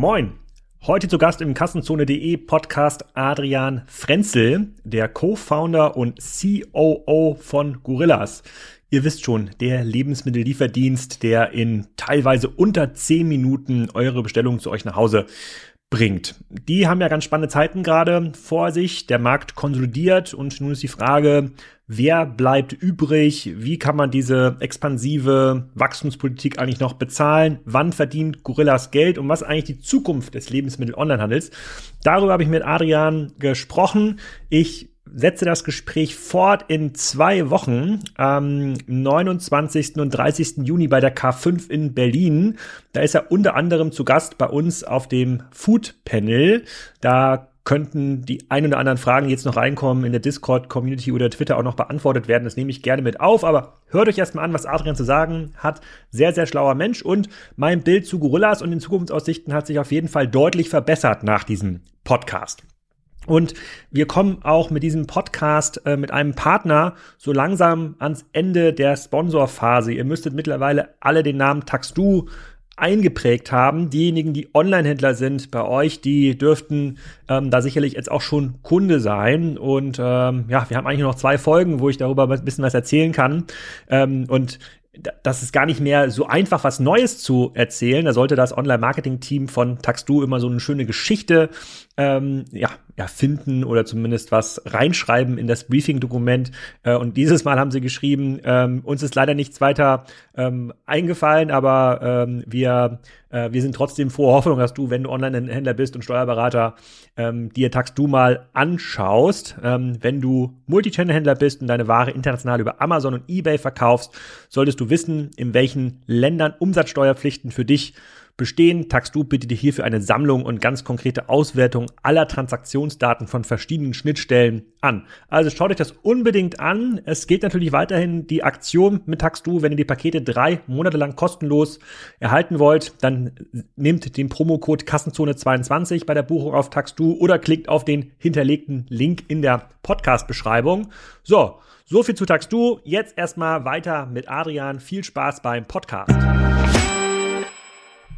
Moin! Heute zu Gast im Kassenzone.de Podcast Adrian Frenzel, der Co-Founder und COO von Gorillas. Ihr wisst schon, der Lebensmittellieferdienst, der in teilweise unter 10 Minuten eure Bestellung zu euch nach Hause bringt. Die haben ja ganz spannende Zeiten gerade vor sich. Der Markt konsolidiert und nun ist die Frage, wer bleibt übrig? Wie kann man diese expansive Wachstumspolitik eigentlich noch bezahlen? Wann verdient Gorillas Geld? Und was eigentlich die Zukunft des Lebensmittel-Onlinehandels? Darüber habe ich mit Adrian gesprochen. Ich setze das Gespräch fort in zwei Wochen, am 29. und 30. Juni bei der K5 in Berlin. Da ist er unter anderem zu Gast bei uns auf dem Food Panel. Da könnten die ein oder anderen Fragen jetzt noch reinkommen in der Discord-Community oder Twitter auch noch beantwortet werden. Das nehme ich gerne mit auf. Aber hört euch erstmal an, was Adrian zu sagen hat. Sehr, sehr schlauer Mensch. Und mein Bild zu Gorillas und den Zukunftsaussichten hat sich auf jeden Fall deutlich verbessert nach diesem Podcast. Und wir kommen auch mit diesem Podcast äh, mit einem Partner so langsam ans Ende der Sponsorphase. Ihr müsstet mittlerweile alle den Namen Taxdu eingeprägt haben. Diejenigen, die Online-Händler sind bei euch, die dürften ähm, da sicherlich jetzt auch schon Kunde sein. Und ähm, ja, wir haben eigentlich noch zwei Folgen, wo ich darüber ein bisschen was erzählen kann. Ähm, und das ist gar nicht mehr so einfach, was Neues zu erzählen. Da sollte das Online-Marketing-Team von Taxdu immer so eine schöne Geschichte ähm, ja, ja, finden oder zumindest was reinschreiben in das Briefing-Dokument. Äh, und dieses Mal haben sie geschrieben, ähm, uns ist leider nichts weiter ähm, eingefallen, aber ähm, wir, äh, wir sind trotzdem frohe Hoffnung, dass du, wenn du Online-Händler bist und Steuerberater, ähm, dir Taxdu mal anschaust. Ähm, wenn du Multichannel-Händler bist und deine Ware international über Amazon und eBay verkaufst, solltest du wissen, in welchen Ländern Umsatzsteuerpflichten für dich bestehen. TaxDo bietet dir hierfür eine Sammlung und ganz konkrete Auswertung aller Transaktionsdaten von verschiedenen Schnittstellen an. Also schaut euch das unbedingt an. Es geht natürlich weiterhin die Aktion mit TaxDo. Wenn ihr die Pakete drei Monate lang kostenlos erhalten wollt, dann nehmt den Promocode Kassenzone22 bei der Buchung auf TaxDo oder klickt auf den hinterlegten Link in der Podcast-Beschreibung. So, so viel zu TaxDo. Jetzt erstmal weiter mit Adrian. Viel Spaß beim Podcast.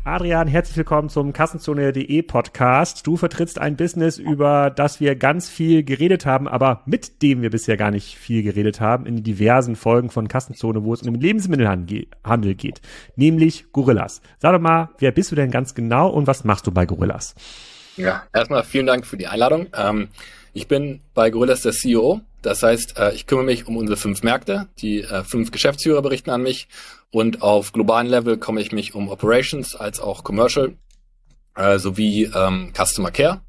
Adrian, herzlich willkommen zum Kassenzone.de Podcast. Du vertrittst ein Business, über das wir ganz viel geredet haben, aber mit dem wir bisher gar nicht viel geredet haben in diversen Folgen von Kassenzone, wo es um den Lebensmittelhandel geht, nämlich Gorillas. Sag doch mal, wer bist du denn ganz genau und was machst du bei Gorillas? Ja, erstmal vielen Dank für die Einladung. Ähm, ich bin bei Gorillas der CEO. Das heißt, äh, ich kümmere mich um unsere fünf Märkte. Die äh, fünf Geschäftsführer berichten an mich. Und auf globalen Level komme ich mich um Operations als auch Commercial äh, sowie ähm, Customer Care.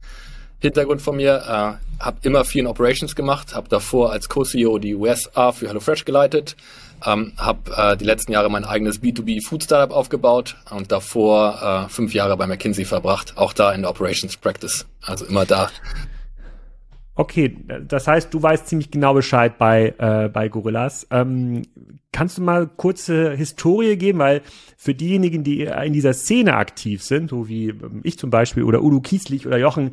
Hintergrund von mir, äh, habe immer viel in Operations gemacht, habe davor als Co-CEO die USA für HelloFresh geleitet, ähm, habe die letzten Jahre mein eigenes B2B Food Startup aufgebaut und davor fünf Jahre bei McKinsey verbracht, auch da in der Operations Practice, also immer da Okay, das heißt, du weißt ziemlich genau Bescheid bei, äh, bei Gorillas. Ähm, kannst du mal kurze Historie geben, weil für diejenigen, die in dieser Szene aktiv sind, so wie ähm, ich zum Beispiel oder Udo Kieslich oder Jochen,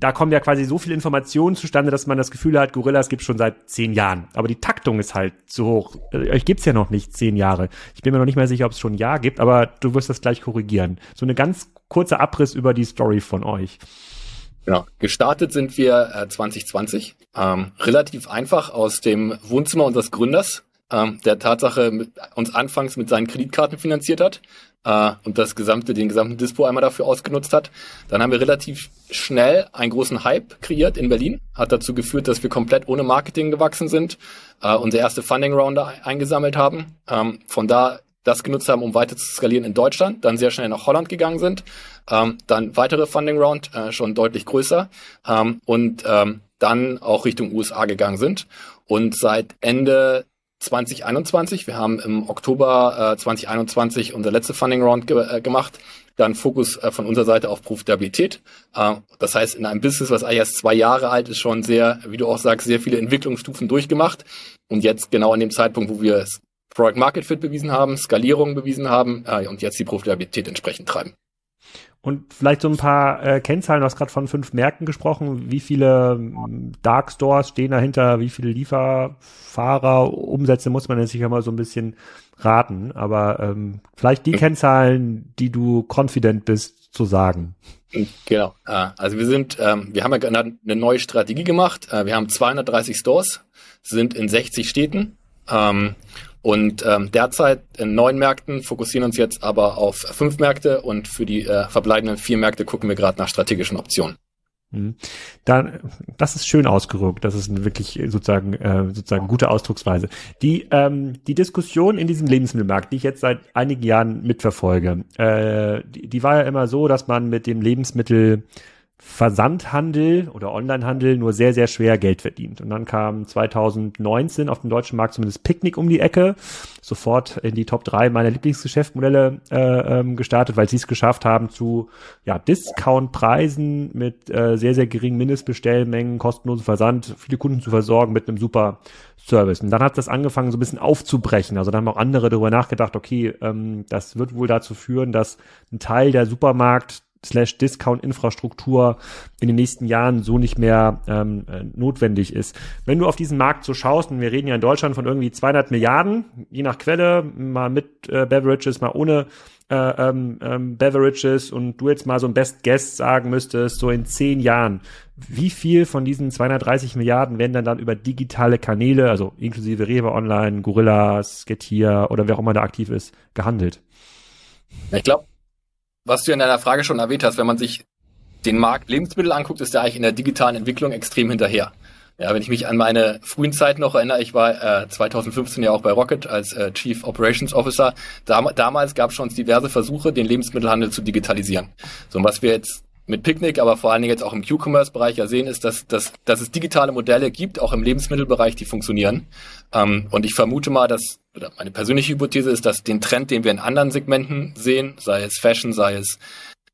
da kommen ja quasi so viele Informationen zustande, dass man das Gefühl hat, Gorillas gibt schon seit zehn Jahren. Aber die Taktung ist halt zu hoch. Äh, euch gibt's ja noch nicht zehn Jahre. Ich bin mir noch nicht mehr sicher, ob es schon ein Jahr gibt, aber du wirst das gleich korrigieren. So eine ganz kurze Abriss über die Story von euch. Genau. Gestartet sind wir äh, 2020. Ähm, relativ einfach aus dem Wohnzimmer unseres Gründers, ähm, der Tatsache mit, uns anfangs mit seinen Kreditkarten finanziert hat äh, und das gesamte, den gesamten Dispo einmal dafür ausgenutzt hat. Dann haben wir relativ schnell einen großen Hype kreiert in Berlin. Hat dazu geführt, dass wir komplett ohne Marketing gewachsen sind, äh, unsere erste Funding Round eingesammelt haben. Ähm, von da das genutzt haben, um weiter zu skalieren in Deutschland, dann sehr schnell nach Holland gegangen sind, ähm, dann weitere Funding Round, äh, schon deutlich größer ähm, und ähm, dann auch Richtung USA gegangen sind. Und seit Ende 2021, wir haben im Oktober äh, 2021 unser letzte Funding Round ge äh, gemacht, dann Fokus äh, von unserer Seite auf Profitabilität. Äh, das heißt, in einem Business, was eigentlich erst zwei Jahre alt ist, schon sehr, wie du auch sagst, sehr viele Entwicklungsstufen durchgemacht. Und jetzt genau an dem Zeitpunkt, wo wir es Product Market Fit bewiesen haben, Skalierung bewiesen haben äh, und jetzt die Profitabilität entsprechend treiben. Und vielleicht so ein paar äh, Kennzahlen, du hast gerade von fünf Märkten gesprochen. Wie viele ähm, Dark Stores stehen dahinter? Wie viele Lieferfahrer, Umsätze muss man jetzt sicher mal so ein bisschen raten. Aber ähm, vielleicht die Kennzahlen, die du confident bist zu sagen. Genau. Äh, also wir sind, ähm, wir haben ja eine neue Strategie gemacht. Äh, wir haben 230 Stores, sind in 60 Städten. Und ähm, derzeit in neun Märkten fokussieren uns jetzt aber auf fünf Märkte und für die äh, verbleibenden vier Märkte gucken wir gerade nach strategischen Optionen. Mhm. Dann, das ist schön ausgerückt. Das ist wirklich sozusagen äh, sozusagen gute Ausdrucksweise. Die ähm, die Diskussion in diesem Lebensmittelmarkt, die ich jetzt seit einigen Jahren mitverfolge, äh, die, die war ja immer so, dass man mit dem Lebensmittel Versandhandel oder Onlinehandel nur sehr, sehr schwer Geld verdient. Und dann kam 2019 auf dem deutschen Markt zumindest Picknick um die Ecke, sofort in die Top 3 meiner Lieblingsgeschäftsmodelle äh, ähm, gestartet, weil sie es geschafft haben zu ja, Discount-Preisen mit äh, sehr, sehr geringen Mindestbestellmengen, kostenlosen Versand, viele Kunden zu versorgen mit einem super Service. Und dann hat das angefangen so ein bisschen aufzubrechen. Also dann haben auch andere darüber nachgedacht, okay, ähm, das wird wohl dazu führen, dass ein Teil der Supermarkt slash Discount-Infrastruktur in den nächsten Jahren so nicht mehr ähm, äh, notwendig ist. Wenn du auf diesen Markt so schaust, und wir reden ja in Deutschland von irgendwie 200 Milliarden, je nach Quelle, mal mit äh, Beverages, mal ohne äh, ähm, ähm, Beverages und du jetzt mal so ein Best Guest sagen müsstest, so in zehn Jahren, wie viel von diesen 230 Milliarden werden dann dann über digitale Kanäle, also inklusive Rewe Online, Gorillas, Getir oder wer auch immer da aktiv ist, gehandelt? Ich glaube, was du in deiner Frage schon erwähnt hast, wenn man sich den Markt Lebensmittel anguckt, ist der eigentlich in der digitalen Entwicklung extrem hinterher. Ja, wenn ich mich an meine frühen Zeit noch erinnere, ich war äh, 2015 ja auch bei Rocket als äh, Chief Operations Officer. Dam damals gab es schon diverse Versuche, den Lebensmittelhandel zu digitalisieren. So, und was wir jetzt mit Picnic, aber vor allen Dingen jetzt auch im Q-Commerce-Bereich ja sehen, ist, dass, dass, dass es digitale Modelle gibt, auch im Lebensmittelbereich, die funktionieren. Ähm, und ich vermute mal, dass, oder meine persönliche Hypothese ist, dass den Trend, den wir in anderen Segmenten sehen, sei es Fashion, sei es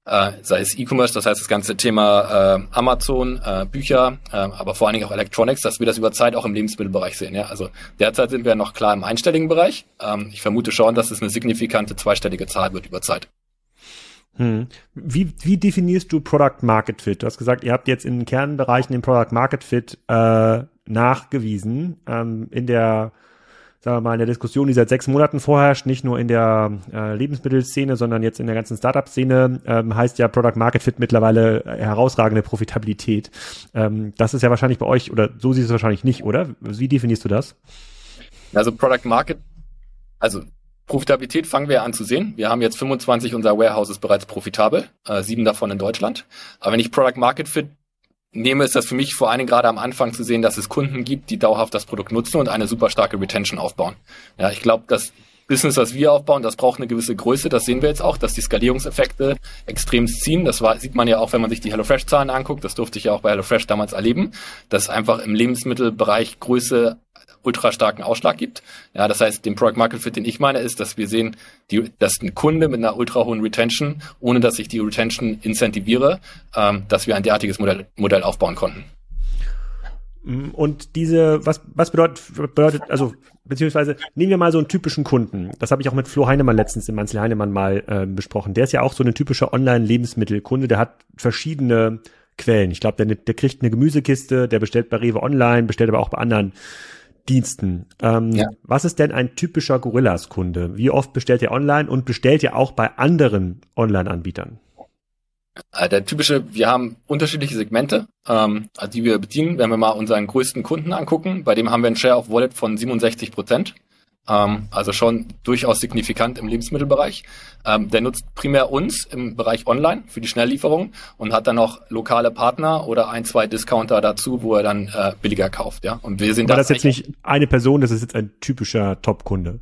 äh, sei es E-Commerce, das heißt das ganze Thema äh, Amazon, äh, Bücher, äh, aber vor allen Dingen auch Electronics, dass wir das über Zeit auch im Lebensmittelbereich sehen. Ja? Also derzeit sind wir noch klar im einstelligen Bereich. Ähm, ich vermute schon, dass es eine signifikante zweistellige Zahl wird über Zeit. Hm. Wie, wie definierst du Product Market Fit? Du hast gesagt, ihr habt jetzt in den Kernbereichen den Product Market Fit äh, nachgewiesen. Ähm, in der sagen wir mal, in der Diskussion, die seit sechs Monaten vorherrscht, nicht nur in der äh, Lebensmittelszene, sondern jetzt in der ganzen Startup-Szene, ähm, heißt ja Product Market Fit mittlerweile herausragende Profitabilität. Ähm, das ist ja wahrscheinlich bei euch, oder so siehst du es wahrscheinlich nicht, oder? Wie definierst du das? Also Product Market, also Profitabilität fangen wir an zu sehen. Wir haben jetzt 25 unserer Warehouses bereits profitabel, äh, sieben davon in Deutschland. Aber wenn ich Product Market Fit nehme, ist das für mich vor allen Dingen gerade am Anfang zu sehen, dass es Kunden gibt, die dauerhaft das Produkt nutzen und eine super starke Retention aufbauen. Ja, ich glaube, das Business, was wir aufbauen, das braucht eine gewisse Größe. Das sehen wir jetzt auch, dass die Skalierungseffekte extrem ziehen. Das war, sieht man ja auch, wenn man sich die HelloFresh-Zahlen anguckt. Das durfte ich ja auch bei HelloFresh damals erleben, dass einfach im Lebensmittelbereich Größe ultra starken Ausschlag gibt. Ja, das heißt, den Product Market Fit, den ich meine, ist, dass wir sehen, die, dass ein Kunde mit einer ultra hohen Retention, ohne dass ich die Retention incentiviere, ähm, dass wir ein derartiges Modell, Modell aufbauen konnten. Mm, und diese, was, was bedeutet, bedeutet, also, beziehungsweise nehmen wir mal so einen typischen Kunden. Das habe ich auch mit Flo Heinemann letztens im Manzel Heinemann mal äh, besprochen. Der ist ja auch so ein typischer Online-Lebensmittelkunde, der hat verschiedene Quellen. Ich glaube, der, der kriegt eine Gemüsekiste, der bestellt bei Rewe online, bestellt aber auch bei anderen Diensten. Ähm, ja. Was ist denn ein typischer Gorillas-Kunde? Wie oft bestellt ihr online und bestellt ihr auch bei anderen Online-Anbietern? Äh, der typische, wir haben unterschiedliche Segmente, ähm, die wir bedienen. Wenn wir mal unseren größten Kunden angucken, bei dem haben wir einen Share of Wallet von 67 Prozent. Ähm, also schon durchaus signifikant im Lebensmittelbereich. Ähm, der nutzt primär uns im Bereich Online für die Schnelllieferung und hat dann noch lokale Partner oder ein, zwei Discounter dazu, wo er dann äh, billiger kauft. Ja, und wir sind Aber das, das ist jetzt nicht eine Person, das ist jetzt ein typischer Top-Kunde.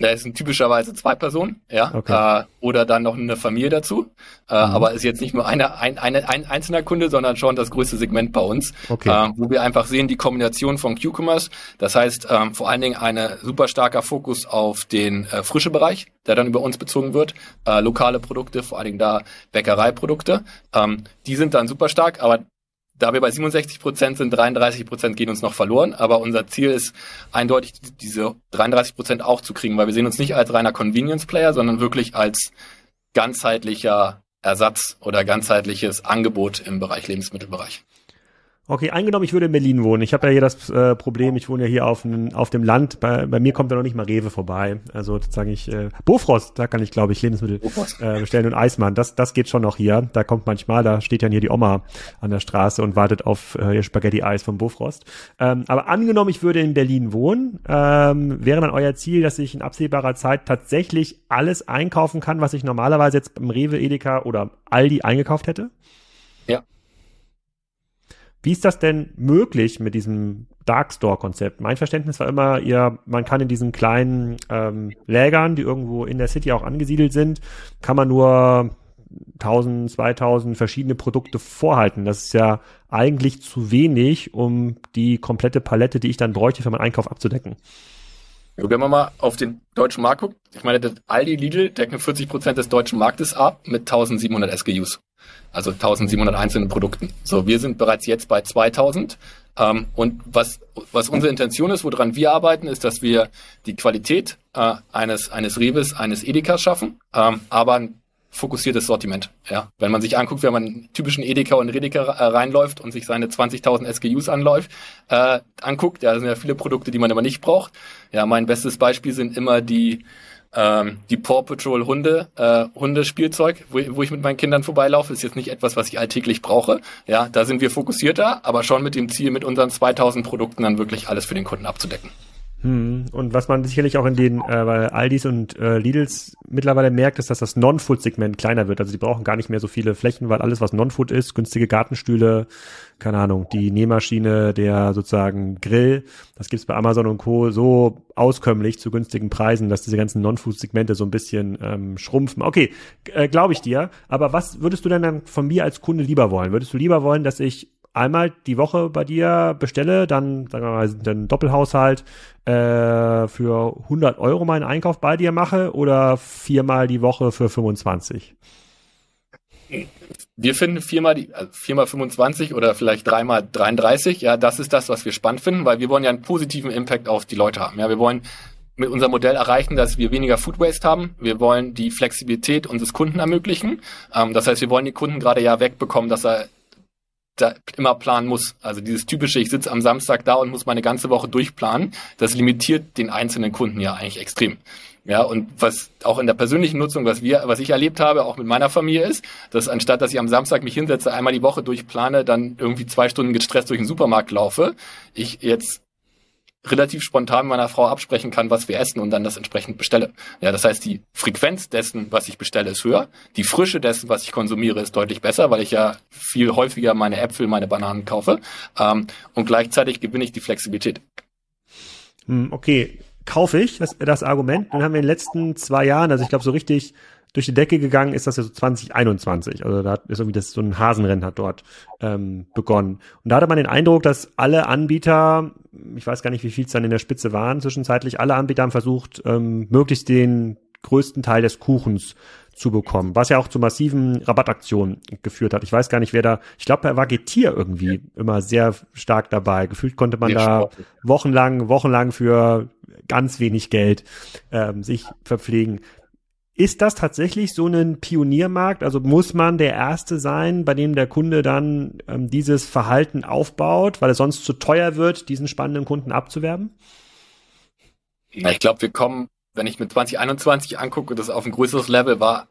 Da sind typischerweise zwei Personen, ja, okay. äh, oder dann noch eine Familie dazu. Äh, mhm. Aber ist jetzt nicht nur eine, ein, eine, ein einzelner Kunde, sondern schon das größte Segment bei uns, okay. äh, wo wir einfach sehen die Kombination von Q-Commerce. Das heißt ähm, vor allen Dingen eine super starker Fokus auf den äh, frische Bereich, der dann über uns bezogen wird, äh, lokale Produkte, vor allen Dingen da Bäckereiprodukte. Ähm, die sind dann super stark, aber da wir bei 67 Prozent sind, 33 Prozent gehen uns noch verloren. Aber unser Ziel ist eindeutig, diese 33 Prozent auch zu kriegen, weil wir sehen uns nicht als reiner Convenience-Player, sondern wirklich als ganzheitlicher Ersatz oder ganzheitliches Angebot im Bereich Lebensmittelbereich. Okay, eingenommen, ich würde in Berlin wohnen. Ich habe ja hier das äh, Problem, ich wohne ja hier auf, n, auf dem Land. Bei, bei mir kommt da noch nicht mal Rewe vorbei. Also sage ich, äh, Bofrost, da kann ich, glaube ich, Lebensmittel äh, bestellen und Eismann. Das, das geht schon noch hier. Da kommt manchmal, da steht dann hier die Oma an der Straße und wartet auf äh, ihr Spaghetti-Eis vom Bofrost. Ähm, aber angenommen, ich würde in Berlin wohnen, ähm, wäre dann euer Ziel, dass ich in absehbarer Zeit tatsächlich alles einkaufen kann, was ich normalerweise jetzt beim Rewe, Edeka oder Aldi eingekauft hätte? Ja. Wie ist das denn möglich mit diesem Darkstore-Konzept? Mein Verständnis war immer, ihr, man kann in diesen kleinen ähm, Lägern, die irgendwo in der City auch angesiedelt sind, kann man nur 1000, 2000 verschiedene Produkte vorhalten. Das ist ja eigentlich zu wenig, um die komplette Palette, die ich dann bräuchte, für meinen Einkauf abzudecken. Wenn man mal auf den deutschen Markt guckt, ich meine, das Aldi Lidl decken 40 Prozent des deutschen Marktes ab mit 1700 SKUs. Also 1700 einzelnen Produkten. So, wir sind bereits jetzt bei 2000. Ähm, und was, was unsere Intention ist, woran wir arbeiten, ist, dass wir die Qualität äh, eines, eines Reves, eines Edeka schaffen, ähm, aber ein fokussiertes Sortiment. Ja, wenn man sich anguckt, wenn man einen typischen Edeka und Redeka äh, reinläuft und sich seine 20.000 SKUs anläuft, äh, anguckt, ja, sind ja viele Produkte, die man aber nicht braucht. Ja, mein bestes Beispiel sind immer die ähm, die Paw Patrol Hunde, äh, Hundespielzeug, wo, wo ich mit meinen Kindern vorbeilaufe, ist jetzt nicht etwas, was ich alltäglich brauche. Ja, da sind wir fokussierter, aber schon mit dem Ziel, mit unseren 2000 Produkten dann wirklich alles für den Kunden abzudecken. Hm. Und was man sicherlich auch in den äh, Aldis und äh, Lidls mittlerweile merkt, ist, dass das Non-Food-Segment kleiner wird. Also die brauchen gar nicht mehr so viele Flächen, weil alles, was Non-Food ist, günstige Gartenstühle, keine Ahnung, die Nähmaschine, der sozusagen Grill, das gibt's bei Amazon und Co. so auskömmlich zu günstigen Preisen, dass diese ganzen Non-Food-Segmente so ein bisschen ähm, schrumpfen. Okay, äh, glaube ich dir. Aber was würdest du denn dann von mir als Kunde lieber wollen? Würdest du lieber wollen, dass ich einmal die Woche bei dir bestelle, dann sagen wir mal den Doppelhaushalt äh, für 100 Euro meinen Einkauf bei dir mache oder viermal die Woche für 25? Wir finden viermal, die, also viermal 25 oder vielleicht dreimal 33. Ja, das ist das, was wir spannend finden, weil wir wollen ja einen positiven Impact auf die Leute haben. Ja, wir wollen mit unserem Modell erreichen, dass wir weniger Food Waste haben. Wir wollen die Flexibilität unseres Kunden ermöglichen. Ähm, das heißt, wir wollen die Kunden gerade ja wegbekommen, dass er da immer planen muss. Also dieses typische, ich sitze am Samstag da und muss meine ganze Woche durchplanen, das limitiert den einzelnen Kunden ja eigentlich extrem. Ja, und was auch in der persönlichen Nutzung, was wir, was ich erlebt habe, auch mit meiner Familie ist, dass anstatt, dass ich am Samstag mich hinsetze, einmal die Woche durchplane, dann irgendwie zwei Stunden gestresst durch den Supermarkt laufe, ich jetzt relativ spontan meiner Frau absprechen kann, was wir essen und dann das entsprechend bestelle. Ja, das heißt, die Frequenz dessen, was ich bestelle, ist höher. Die Frische dessen, was ich konsumiere, ist deutlich besser, weil ich ja viel häufiger meine Äpfel, meine Bananen kaufe. Ähm, und gleichzeitig gewinne ich die Flexibilität. Hm, okay, kaufe ich das, das Argument. Dann haben wir in den letzten zwei Jahren, also ich glaube so richtig durch die Decke gegangen ist das ja so 2021. Also da ist irgendwie das so ein Hasenrennen hat dort ähm, begonnen. Und da hatte man den Eindruck, dass alle Anbieter, ich weiß gar nicht, wie viel es dann in der Spitze waren, zwischenzeitlich alle Anbieter haben versucht, ähm, möglichst den größten Teil des Kuchens zu bekommen, was ja auch zu massiven Rabattaktionen geführt hat. Ich weiß gar nicht, wer da, ich glaube, da war Getier irgendwie immer sehr stark dabei. Gefühlt konnte man da wochenlang, wochenlang für ganz wenig Geld ähm, sich verpflegen. Ist das tatsächlich so ein Pioniermarkt? Also muss man der Erste sein, bei dem der Kunde dann ähm, dieses Verhalten aufbaut, weil es sonst zu teuer wird, diesen spannenden Kunden abzuwerben? ich glaube, wir kommen, wenn ich mit 2021 angucke, das auf ein größeres Level war,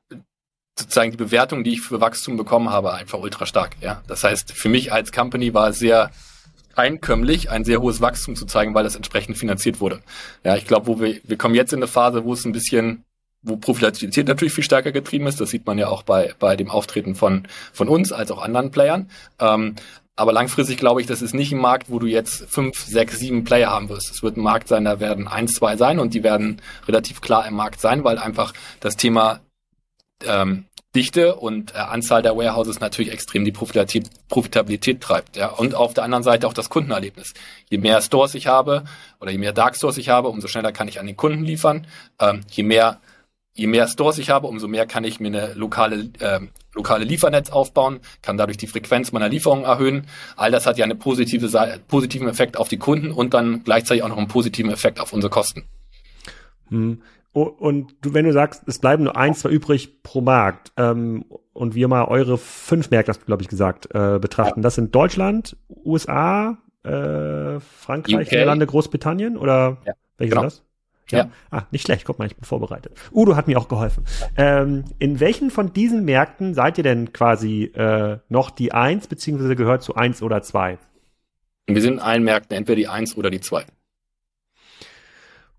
sozusagen die Bewertung, die ich für Wachstum bekommen habe, einfach ultra stark. Ja, das heißt, für mich als Company war es sehr einkömmlich, ein sehr hohes Wachstum zu zeigen, weil das entsprechend finanziert wurde. Ja, ich glaube, wo wir, wir kommen jetzt in eine Phase, wo es ein bisschen wo Profilität natürlich viel stärker getrieben ist. Das sieht man ja auch bei, bei dem Auftreten von, von uns als auch anderen Playern. Ähm, aber langfristig glaube ich, das ist nicht ein Markt, wo du jetzt fünf, sechs, sieben Player haben wirst. Es wird ein Markt sein, da werden eins, zwei sein und die werden relativ klar im Markt sein, weil einfach das Thema ähm, Dichte und äh, Anzahl der Warehouses natürlich extrem die Profitabilität, Profitabilität treibt. Ja. Und auf der anderen Seite auch das Kundenerlebnis. Je mehr Stores ich habe oder je mehr Dark Stores ich habe, umso schneller kann ich an den Kunden liefern. Ähm, je mehr je mehr Stores ich habe, umso mehr kann ich mir eine lokale, äh, lokale Liefernetz aufbauen, kann dadurch die Frequenz meiner Lieferungen erhöhen. All das hat ja einen positive, positiven Effekt auf die Kunden und dann gleichzeitig auch noch einen positiven Effekt auf unsere Kosten. Hm. Und du, wenn du sagst, es bleiben nur ein, zwei übrig pro Markt, ähm, und wir mal eure fünf Märkte, hast du, glaube ich, gesagt, äh, betrachten. Das sind Deutschland, USA, äh, Frankreich. Niederlande, Großbritannien oder ja. welches genau. ist das? Ja. ja. Ah, nicht schlecht. Guck mal, ich bin vorbereitet. Udo hat mir auch geholfen. Ähm, in welchen von diesen Märkten seid ihr denn quasi äh, noch die Eins, beziehungsweise gehört zu eins oder zwei? Wir sind in allen Märkten entweder die Eins oder die Zwei.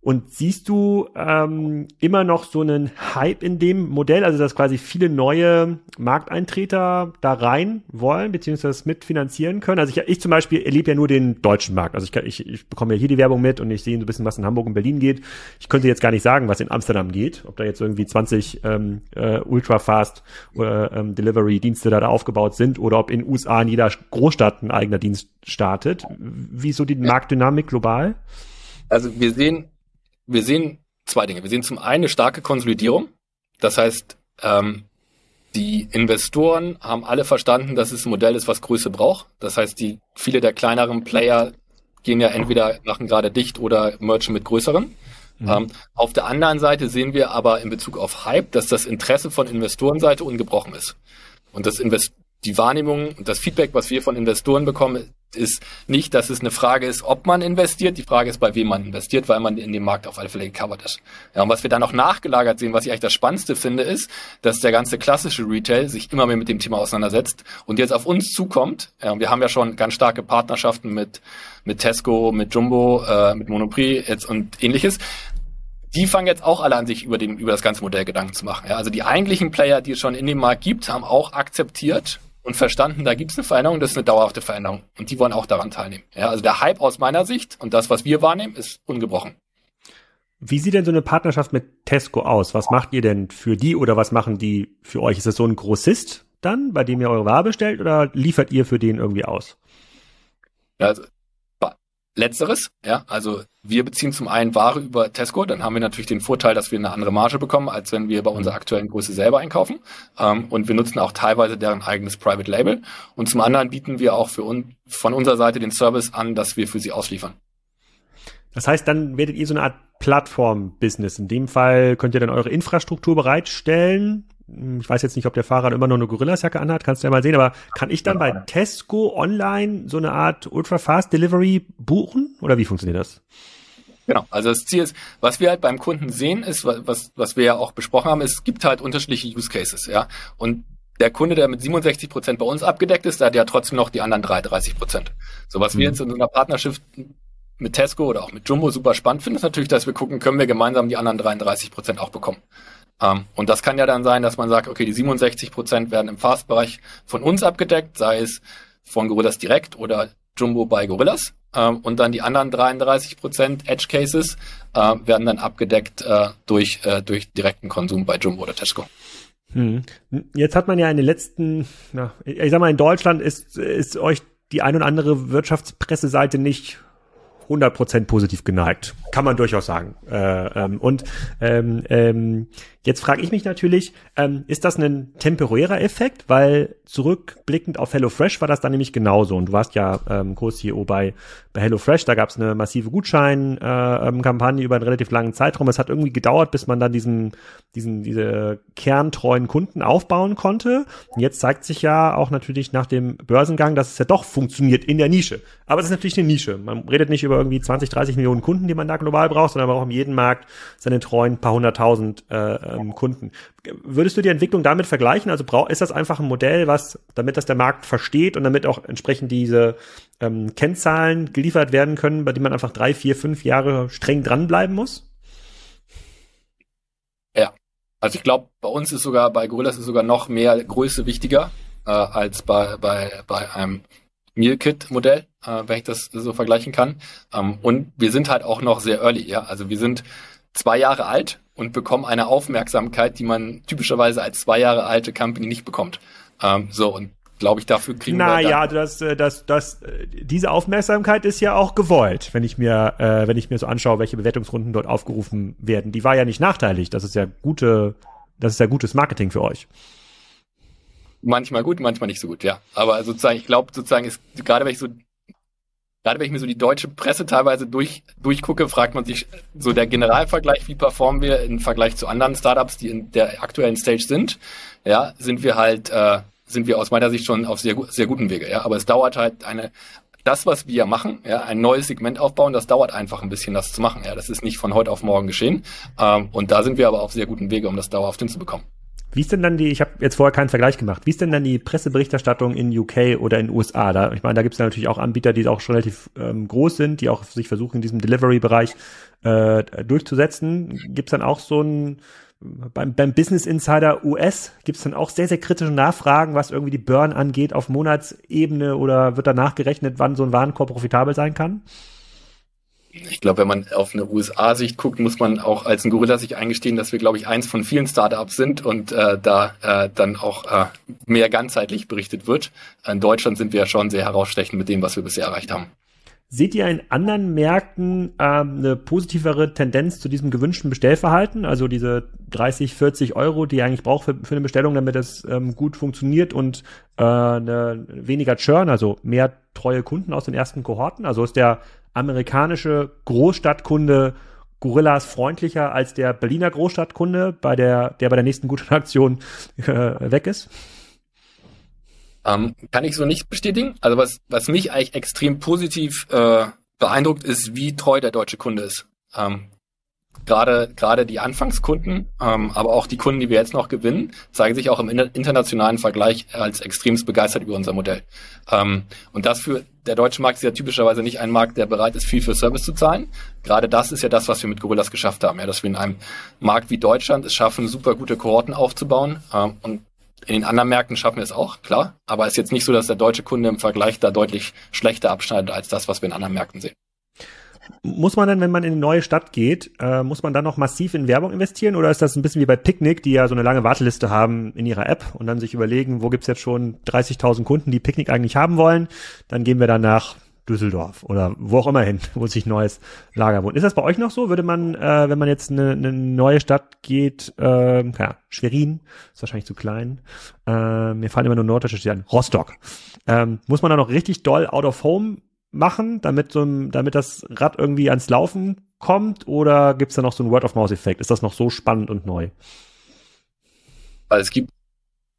Und siehst du ähm, immer noch so einen Hype in dem Modell, also dass quasi viele neue Markteintreter da rein wollen, beziehungsweise das mitfinanzieren können? Also ich, ich zum Beispiel erlebe ja nur den deutschen Markt. Also ich, ich, ich bekomme ja hier die Werbung mit und ich sehe so ein bisschen, was in Hamburg und Berlin geht. Ich könnte jetzt gar nicht sagen, was in Amsterdam geht, ob da jetzt irgendwie 20 ähm, äh, Ultra-Fast oder ähm, Delivery-Dienste da, da aufgebaut sind oder ob in USA in jeder Großstadt ein eigener Dienst startet. Wie ist so die Marktdynamik global? Also wir sehen wir sehen zwei Dinge. Wir sehen zum einen eine starke Konsolidierung. Das heißt, ähm, die Investoren haben alle verstanden, dass es ein Modell ist, was Größe braucht. Das heißt, die viele der kleineren Player gehen ja entweder machen gerade dicht oder merchen mit größeren. Mhm. Ähm, auf der anderen Seite sehen wir aber in Bezug auf Hype, dass das Interesse von Investorenseite ungebrochen ist. Und das Invest die Wahrnehmung und das Feedback, was wir von Investoren bekommen, ist nicht, dass es eine Frage ist, ob man investiert. Die Frage ist, bei wem man investiert, weil man in dem Markt auf alle Fälle gecovert ist. Ja, und was wir dann noch nachgelagert sehen, was ich eigentlich das Spannendste finde, ist, dass der ganze klassische Retail sich immer mehr mit dem Thema auseinandersetzt und jetzt auf uns zukommt. Ja, wir haben ja schon ganz starke Partnerschaften mit, mit Tesco, mit Jumbo, äh, mit Monoprix jetzt und ähnliches die fangen jetzt auch alle an, sich über, dem, über das ganze Modell Gedanken zu machen. Ja, also die eigentlichen Player, die es schon in dem Markt gibt, haben auch akzeptiert und verstanden, da gibt es eine Veränderung, das ist eine dauerhafte Veränderung. Und die wollen auch daran teilnehmen. Ja, also der Hype aus meiner Sicht und das, was wir wahrnehmen, ist ungebrochen. Wie sieht denn so eine Partnerschaft mit Tesco aus? Was macht ihr denn für die oder was machen die für euch? Ist das so ein Grossist dann, bei dem ihr eure Ware bestellt oder liefert ihr für den irgendwie aus? Ja, also Letzteres, ja, also wir beziehen zum einen Ware über Tesco, dann haben wir natürlich den Vorteil, dass wir eine andere Marge bekommen, als wenn wir bei unserer aktuellen Größe selber einkaufen. Ähm, und wir nutzen auch teilweise deren eigenes Private Label. Und zum anderen bieten wir auch für un von unserer Seite den Service an, dass wir für sie ausliefern. Das heißt, dann werdet ihr so eine Art Plattform-Business. In dem Fall könnt ihr dann eure Infrastruktur bereitstellen, ich weiß jetzt nicht, ob der Fahrer immer noch eine Gorillas-Jacke anhat, kannst du ja mal sehen, aber kann ich dann bei Tesco online so eine Art Ultra-Fast Delivery buchen oder wie funktioniert das? Genau, also das Ziel ist, was wir halt beim Kunden sehen, ist, was, was wir ja auch besprochen haben, ist, es gibt halt unterschiedliche Use Cases, ja. Und der Kunde, der mit 67 Prozent bei uns abgedeckt ist, der hat ja trotzdem noch die anderen 33 Prozent. So was mhm. wir jetzt in so einer Partnerschaft mit Tesco oder auch mit Jumbo super spannend finden, ist natürlich, dass wir gucken, können wir gemeinsam die anderen 33 Prozent auch bekommen. Ähm, und das kann ja dann sein, dass man sagt, okay, die 67 Prozent werden im Fast-Bereich von uns abgedeckt, sei es von Gorillas direkt oder Jumbo bei Gorillas. Ähm, und dann die anderen 33 Prozent Edge Cases äh, werden dann abgedeckt äh, durch, äh, durch direkten Konsum bei Jumbo oder Tesco. Hm. Jetzt hat man ja in den letzten, na, ich sag mal, in Deutschland ist, ist euch die ein oder andere Wirtschaftspresseseite nicht 100% positiv geneigt. Kann man durchaus sagen. Äh, ähm, und ähm, ähm, jetzt frage ich mich natürlich, ähm, ist das ein temporärer Effekt? Weil zurückblickend auf HelloFresh war das dann nämlich genauso. Und du warst ja ähm, Co-CEO bei, bei HelloFresh, da gab es eine massive Gutscheinkampagne äh, über einen relativ langen Zeitraum. Es hat irgendwie gedauert, bis man dann diesen, diesen, diese kerntreuen Kunden aufbauen konnte. Und jetzt zeigt sich ja auch natürlich nach dem Börsengang, dass es ja doch funktioniert in der Nische. Aber es ist natürlich eine Nische. Man redet nicht über irgendwie 20, 30 Millionen Kunden, die man da global braucht, sondern man braucht in jedem Markt seine treuen paar hunderttausend äh, ähm, Kunden. Würdest du die Entwicklung damit vergleichen? Also ist das einfach ein Modell, was, damit das der Markt versteht und damit auch entsprechend diese ähm, Kennzahlen geliefert werden können, bei denen man einfach drei, vier, fünf Jahre streng dranbleiben muss? Ja, also ich glaube, bei uns ist sogar, bei Gorillas ist sogar noch mehr Größe wichtiger äh, als bei, bei, bei einem Meal Kit Modell, äh, wenn ich das so vergleichen kann. Ähm, und wir sind halt auch noch sehr early, ja. Also wir sind zwei Jahre alt und bekommen eine Aufmerksamkeit, die man typischerweise als zwei Jahre alte Company nicht bekommt. Ähm, so und glaube ich, dafür kriegen Na, wir. Naja, das, äh, das, das, äh, diese Aufmerksamkeit ist ja auch gewollt, wenn ich mir, äh, wenn ich mir so anschaue, welche Bewertungsrunden dort aufgerufen werden. Die war ja nicht nachteilig. Das ist ja gute, das ist ja gutes Marketing für euch manchmal gut, manchmal nicht so gut, ja. Aber sozusagen, ich glaube sozusagen ist, gerade wenn ich so gerade wenn ich mir so die deutsche Presse teilweise durch, durchgucke, fragt man sich so der Generalvergleich, wie performen wir im Vergleich zu anderen Startups, die in der aktuellen Stage sind. Ja, sind wir halt, äh, sind wir aus meiner Sicht schon auf sehr, sehr guten Wege. Ja, aber es dauert halt eine, das, was wir machen, ja, ein neues Segment aufbauen, das dauert einfach ein bisschen, das zu machen. Ja, das ist nicht von heute auf morgen geschehen. Ähm, und da sind wir aber auf sehr guten Wege, um das dauerhaft hinzubekommen. Wie ist denn dann die, ich habe jetzt vorher keinen Vergleich gemacht, wie ist denn dann die Presseberichterstattung in UK oder in USA? Da, ich meine, da gibt es natürlich auch Anbieter, die auch schon relativ ähm, groß sind, die auch sich versuchen, in diesem Delivery-Bereich äh, durchzusetzen. Gibt es dann auch so ein, beim, beim Business Insider US gibt es dann auch sehr, sehr kritische Nachfragen, was irgendwie die Burn angeht auf Monatsebene oder wird danach gerechnet, wann so ein Warenkorb profitabel sein kann? Ich glaube, wenn man auf eine USA-Sicht guckt, muss man auch als ein Gorilla sich eingestehen, dass wir, glaube ich, eins von vielen Startups sind und äh, da äh, dann auch äh, mehr ganzheitlich berichtet wird. In Deutschland sind wir ja schon sehr herausstechend mit dem, was wir bisher erreicht haben. Seht ihr in anderen Märkten ähm, eine positivere Tendenz zu diesem gewünschten Bestellverhalten? Also diese 30, 40 Euro, die ihr eigentlich braucht für, für eine Bestellung, damit es ähm, gut funktioniert und äh, eine, weniger Churn, also mehr treue Kunden aus den ersten Kohorten? Also ist der amerikanische Großstadtkunde Gorillas freundlicher als der Berliner Großstadtkunde, bei der, der bei der nächsten guten Aktion äh, weg ist? Ähm, kann ich so nicht bestätigen. Also was, was mich eigentlich extrem positiv äh, beeindruckt, ist, wie treu der deutsche Kunde ist. Ähm, gerade gerade die Anfangskunden, ähm, aber auch die Kunden, die wir jetzt noch gewinnen, zeigen sich auch im internationalen Vergleich als extremst begeistert über unser Modell. Ähm, und das für der deutsche Markt ist ja typischerweise nicht ein Markt, der bereit ist, viel für Service zu zahlen. Gerade das ist ja das, was wir mit Gorillas geschafft haben, ja, dass wir in einem Markt wie Deutschland es schaffen, super gute Kohorten aufzubauen. Ähm, und in den anderen Märkten schaffen wir es auch, klar. Aber es ist jetzt nicht so, dass der deutsche Kunde im Vergleich da deutlich schlechter abschneidet als das, was wir in anderen Märkten sehen. Muss man dann, wenn man in eine neue Stadt geht, äh, muss man dann noch massiv in Werbung investieren oder ist das ein bisschen wie bei Picnic, die ja so eine lange Warteliste haben in ihrer App und dann sich überlegen, wo gibt's jetzt schon 30.000 Kunden, die Picnic eigentlich haben wollen, dann gehen wir dann nach Düsseldorf oder wo auch immer hin, wo sich neues Lager wohnt. Ist das bei euch noch so? Würde man, äh, wenn man jetzt eine, eine neue Stadt geht, äh, ja, Schwerin, ist wahrscheinlich zu klein, äh, mir fallen immer nur norddeutsche Städte an, Rostock, ähm, muss man da noch richtig doll out of home machen, damit so ein, damit das Rad irgendwie ans Laufen kommt oder gibt's da noch so einen Word-of-Mouse-Effekt? Ist das noch so spannend und neu? Weil es gibt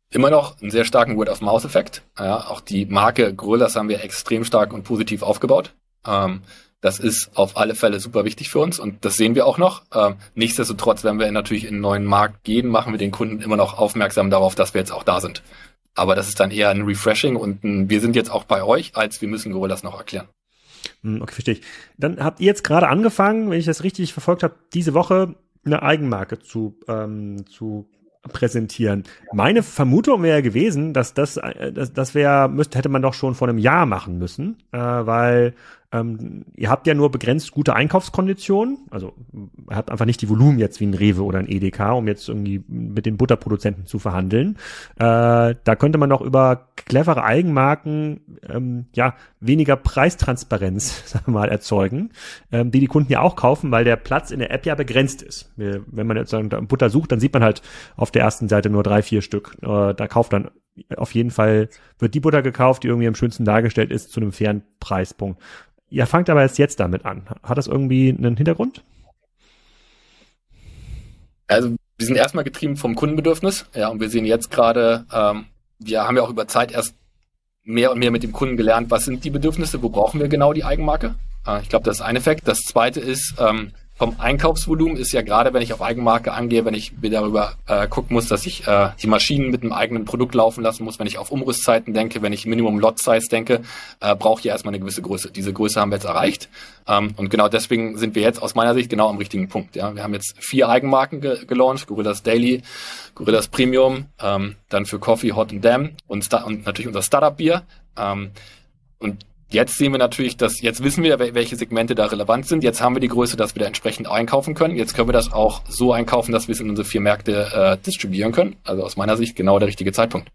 immer noch einen sehr starken Word-of-Mouse-Effekt. Ja, auch die Marke Gorillas haben wir extrem stark und positiv aufgebaut. Ähm, das ist auf alle Fälle super wichtig für uns und das sehen wir auch noch. Ähm, nichtsdestotrotz, wenn wir natürlich in einen neuen Markt gehen, machen wir den Kunden immer noch aufmerksam darauf, dass wir jetzt auch da sind. Aber das ist dann eher ein Refreshing und ein, wir sind jetzt auch bei euch, als wir müssen Gorillas noch erklären. Hm, okay, verstehe ich. Dann habt ihr jetzt gerade angefangen, wenn ich das richtig verfolgt habe, diese Woche eine Eigenmarke zu, ähm, zu präsentieren. Meine Vermutung wäre gewesen, dass das, äh, das, das wäre, müsste, hätte man doch schon vor einem Jahr machen müssen, äh, weil ähm, ihr habt ja nur begrenzt gute Einkaufskonditionen. Also ihr habt einfach nicht die Volumen jetzt wie ein Rewe oder ein EDK, um jetzt irgendwie mit den Butterproduzenten zu verhandeln. Äh, da könnte man doch über clevere Eigenmarken ähm, ja weniger Preistransparenz sagen wir mal erzeugen, ähm, die die Kunden ja auch kaufen, weil der Platz in der App ja begrenzt ist. Wenn man jetzt Butter sucht, dann sieht man halt auf der ersten Seite nur drei, vier Stück. Äh, da kauft dann auf jeden Fall wird die Butter gekauft, die irgendwie am schönsten dargestellt ist, zu einem fairen Preispunkt. Ihr fangt aber jetzt jetzt damit an. Hat das irgendwie einen Hintergrund? Also wir sind erstmal getrieben vom Kundenbedürfnis, ja, und wir sehen jetzt gerade, ähm, wir haben ja auch über Zeit erst mehr und mehr mit dem Kunden gelernt, was sind die Bedürfnisse, wo brauchen wir genau die Eigenmarke. Äh, ich glaube, das ist ein Effekt. Das zweite ist, ähm, vom Einkaufsvolumen ist ja gerade, wenn ich auf Eigenmarke angehe, wenn ich mir darüber äh, gucken muss, dass ich äh, die Maschinen mit einem eigenen Produkt laufen lassen muss, wenn ich auf Umrüstzeiten denke, wenn ich Minimum Lot Size denke, äh, brauche ich ja erstmal eine gewisse Größe. Diese Größe haben wir jetzt erreicht. Ähm, und genau deswegen sind wir jetzt aus meiner Sicht genau am richtigen Punkt. Ja, wir haben jetzt vier Eigenmarken ge gelauncht: Gorillas Daily, Gorillas Premium, ähm, dann für Coffee, Hot and Damn und, und natürlich unser Startup Bier. Ähm, und Jetzt sehen wir natürlich, dass jetzt wissen wir, welche Segmente da relevant sind. Jetzt haben wir die Größe, dass wir da entsprechend einkaufen können. Jetzt können wir das auch so einkaufen, dass wir es in unsere vier Märkte äh, distribuieren können. Also aus meiner Sicht genau der richtige Zeitpunkt.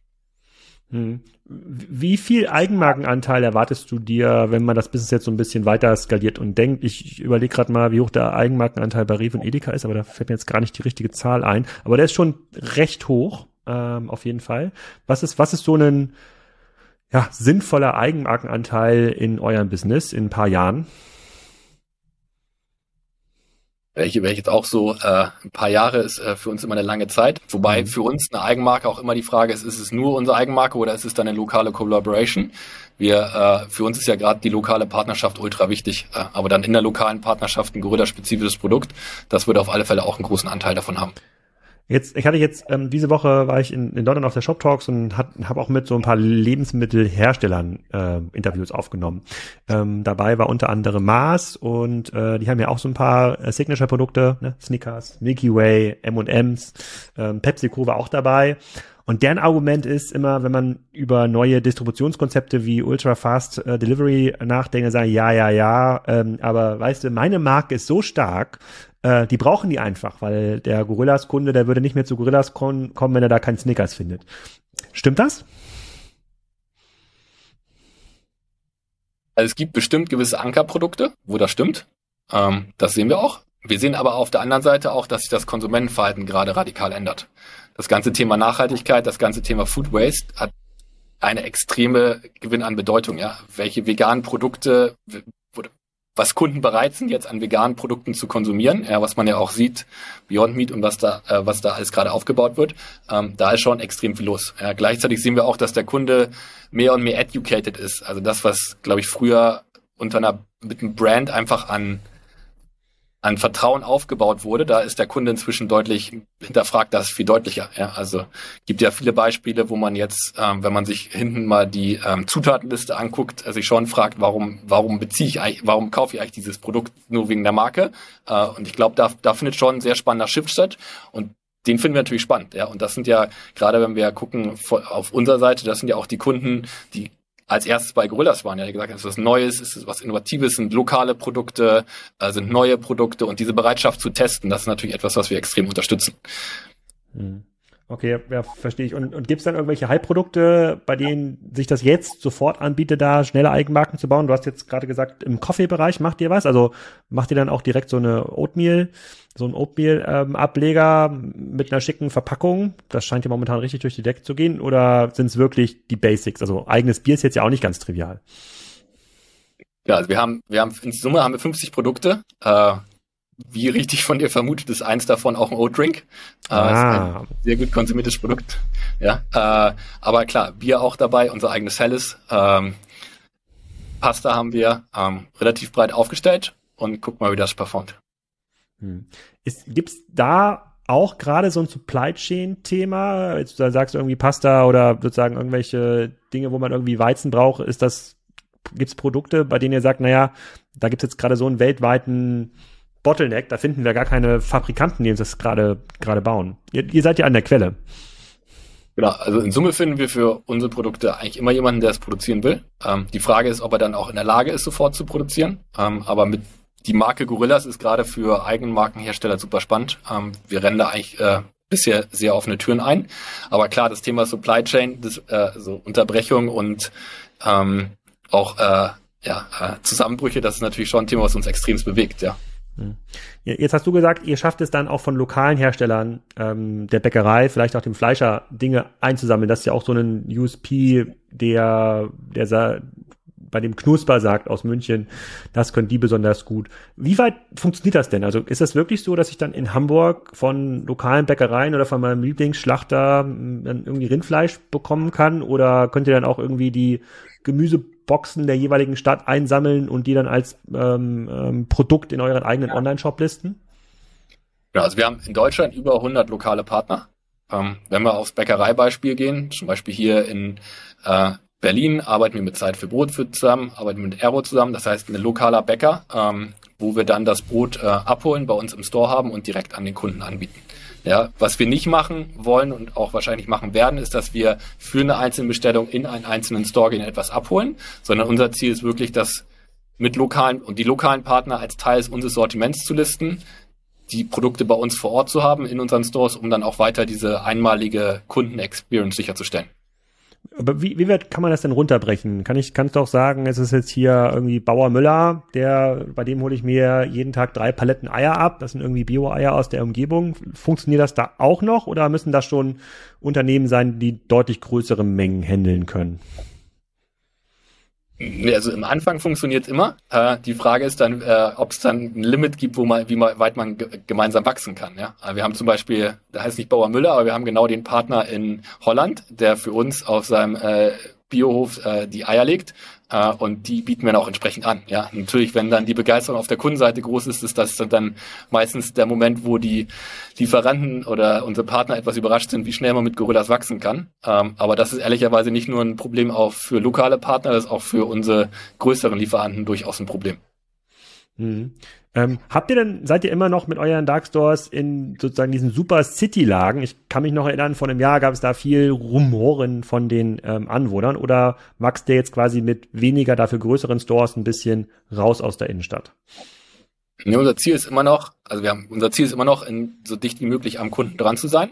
Hm. Wie viel Eigenmarkenanteil erwartest du dir, wenn man das Business jetzt so ein bisschen weiter skaliert und denkt? Ich, überlege gerade mal, wie hoch der Eigenmarkenanteil bei Rewe und Edeka ist, aber da fällt mir jetzt gar nicht die richtige Zahl ein. Aber der ist schon recht hoch, ähm, auf jeden Fall. Was ist, was ist so ein ja, sinnvoller Eigenmarkenanteil in eurem Business in ein paar Jahren? welche, welche jetzt auch so äh, ein paar Jahre ist äh, für uns immer eine lange Zeit. Wobei mhm. für uns eine Eigenmarke auch immer die Frage ist, ist es nur unsere Eigenmarke oder ist es dann eine lokale Collaboration? Wir, äh, für uns ist ja gerade die lokale Partnerschaft ultra wichtig, äh, aber dann in der lokalen Partnerschaft ein Gorilla-spezifisches Produkt, das würde auf alle Fälle auch einen großen Anteil davon haben. Jetzt, ich hatte jetzt ähm, diese Woche war ich in, in London auf der Shop Talks und habe auch mit so ein paar Lebensmittelherstellern äh, Interviews aufgenommen. Ähm, dabei war unter anderem Mars und äh, die haben ja auch so ein paar äh, Signature-Produkte, ne? Snickers, Milky Way, M&M's, ähm, PepsiCo war auch dabei. Und deren Argument ist immer, wenn man über neue Distributionskonzepte wie Ultra Fast äh, Delivery nachdenkt, sagen, ja, ja, ja, ähm, aber weißt du, meine Marke ist so stark, äh, die brauchen die einfach, weil der Gorillas-Kunde, der würde nicht mehr zu Gorillas kommen, wenn er da keinen Snickers findet. Stimmt das? Also es gibt bestimmt gewisse Ankerprodukte, wo das stimmt. Ähm, das sehen wir auch. Wir sehen aber auf der anderen Seite auch, dass sich das Konsumentenverhalten gerade radikal ändert. Das ganze Thema Nachhaltigkeit, das ganze Thema Food Waste hat eine extreme Gewinn an Bedeutung. Ja, welche veganen Produkte was Kunden bereit sind, jetzt an veganen Produkten zu konsumieren, ja, was man ja auch sieht, Beyond Meat und was da, äh, was da alles gerade aufgebaut wird, ähm, da ist schon extrem viel los. Ja, gleichzeitig sehen wir auch, dass der Kunde mehr und mehr educated ist. Also das, was, glaube ich, früher unter einer mit einem Brand einfach an an Vertrauen aufgebaut wurde, da ist der Kunde inzwischen deutlich hinterfragt das viel deutlicher. Ja, also gibt ja viele Beispiele, wo man jetzt, ähm, wenn man sich hinten mal die ähm, Zutatenliste anguckt, äh, sich schon fragt, warum, warum beziehe ich eigentlich, warum kaufe ich eigentlich dieses Produkt nur wegen der Marke? Äh, und ich glaube, da, da findet schon ein sehr spannender Shift statt. Und den finden wir natürlich spannend, ja. Und das sind ja, gerade wenn wir gucken auf unserer Seite, das sind ja auch die Kunden, die als erstes bei Gorillas waren, ja gesagt, es ist was Neues, es ist was Innovatives, sind lokale Produkte, äh, sind neue Produkte und diese Bereitschaft zu testen, das ist natürlich etwas, was wir extrem unterstützen. Hm. Okay, ja, verstehe ich. Und, und gibt es dann irgendwelche Hype-Produkte, bei denen sich das jetzt sofort anbietet, da schnelle Eigenmarken zu bauen? Du hast jetzt gerade gesagt, im Coffee-Bereich macht ihr was? Also macht ihr dann auch direkt so eine Oatmeal, so ein Oatmeal-Ableger ähm, mit einer schicken Verpackung? Das scheint ja momentan richtig durch die Decke zu gehen. Oder sind es wirklich die Basics? Also eigenes Bier ist jetzt ja auch nicht ganz trivial. Ja, also wir haben, wir haben in Summe haben wir 50 Produkte. Äh, wie richtig von dir vermutet, ist eins davon auch ein Oat-Drink. Äh, ah. ein sehr gut konsumiertes Produkt. Ja, äh, aber klar, Bier auch dabei, unser eigenes Helles. Ähm, Pasta haben wir ähm, relativ breit aufgestellt und guck mal, wie das performt. Hm. Gibt es da auch gerade so ein Supply Chain Thema? Jetzt sagst du irgendwie Pasta oder sozusagen irgendwelche Dinge, wo man irgendwie Weizen braucht. Ist das, gibt es Produkte, bei denen ihr sagt, naja, da gibt es jetzt gerade so einen weltweiten Bottleneck, da finden wir gar keine Fabrikanten, die uns das gerade gerade bauen. Ihr, ihr seid ja an der Quelle. Genau, also in Summe finden wir für unsere Produkte eigentlich immer jemanden, der es produzieren will. Ähm, die Frage ist, ob er dann auch in der Lage ist, sofort zu produzieren. Ähm, aber mit die Marke Gorillas ist gerade für Eigenmarkenhersteller super spannend. Ähm, wir rennen da eigentlich äh, bisher sehr offene Türen ein. Aber klar, das Thema Supply Chain, das, äh, so Unterbrechung und ähm, auch äh, ja, äh, Zusammenbrüche, das ist natürlich schon ein Thema, was uns extremst bewegt, ja. Hm. Jetzt hast du gesagt, ihr schafft es dann auch von lokalen Herstellern ähm, der Bäckerei, vielleicht auch dem Fleischer, Dinge einzusammeln. Das ist ja auch so ein USP, der, der bei dem Knusper sagt aus München, das können die besonders gut. Wie weit funktioniert das denn? Also ist das wirklich so, dass ich dann in Hamburg von lokalen Bäckereien oder von meinem Lieblingsschlachter hm, dann irgendwie Rindfleisch bekommen kann? Oder könnt ihr dann auch irgendwie die Gemüse Boxen der jeweiligen Stadt einsammeln und die dann als ähm, ähm, Produkt in euren eigenen Online-Shop listen? Ja, also wir haben in Deutschland über 100 lokale Partner. Ähm, wenn wir aufs Bäckereibeispiel gehen, zum Beispiel hier in äh, Berlin arbeiten wir mit Zeit für Brot zusammen, arbeiten wir mit Aero zusammen, das heißt ein lokaler Bäcker, ähm, wo wir dann das Brot äh, abholen, bei uns im Store haben und direkt an den Kunden anbieten. Ja, was wir nicht machen wollen und auch wahrscheinlich machen werden, ist, dass wir für eine einzelne Bestellung in einen einzelnen Store gehen etwas abholen, sondern unser Ziel ist wirklich, das mit lokalen und die lokalen Partner als Teil unseres Sortiments zu listen, die Produkte bei uns vor Ort zu haben in unseren Stores, um dann auch weiter diese einmalige Kundenexperience sicherzustellen. Aber wie, wie weit kann man das denn runterbrechen? Kann ich, kannst du auch sagen, es ist jetzt hier irgendwie Bauer Müller, der, bei dem hole ich mir jeden Tag drei Paletten Eier ab. Das sind irgendwie Bio-Eier aus der Umgebung. Funktioniert das da auch noch oder müssen das schon Unternehmen sein, die deutlich größere Mengen handeln können? Also im Anfang funktioniert immer. Äh, die Frage ist dann, äh, ob es dann ein Limit gibt, wo man, wie weit man gemeinsam wachsen kann. Ja? Wir haben zum Beispiel, da heißt nicht Bauer Müller, aber wir haben genau den Partner in Holland, der für uns auf seinem äh, Biohof äh, die Eier legt äh, und die bieten wir dann auch entsprechend an. Ja, natürlich, wenn dann die Begeisterung auf der Kundenseite groß ist, ist das dann meistens der Moment, wo die Lieferanten oder unsere Partner etwas überrascht sind, wie schnell man mit Gorillas wachsen kann. Ähm, aber das ist ehrlicherweise nicht nur ein Problem auch für lokale Partner, das ist auch für unsere größeren Lieferanten durchaus ein Problem. Mhm. Ähm, habt ihr denn, seid ihr immer noch mit euren Dark Stores in sozusagen diesen Super City-Lagen? Ich kann mich noch erinnern, vor einem Jahr gab es da viel Rumoren von den ähm, Anwohnern oder wächst der jetzt quasi mit weniger, dafür größeren Stores ein bisschen raus aus der Innenstadt? Ja, unser Ziel ist immer noch, also wir haben, unser Ziel ist immer noch, in, so dicht wie möglich am Kunden dran zu sein.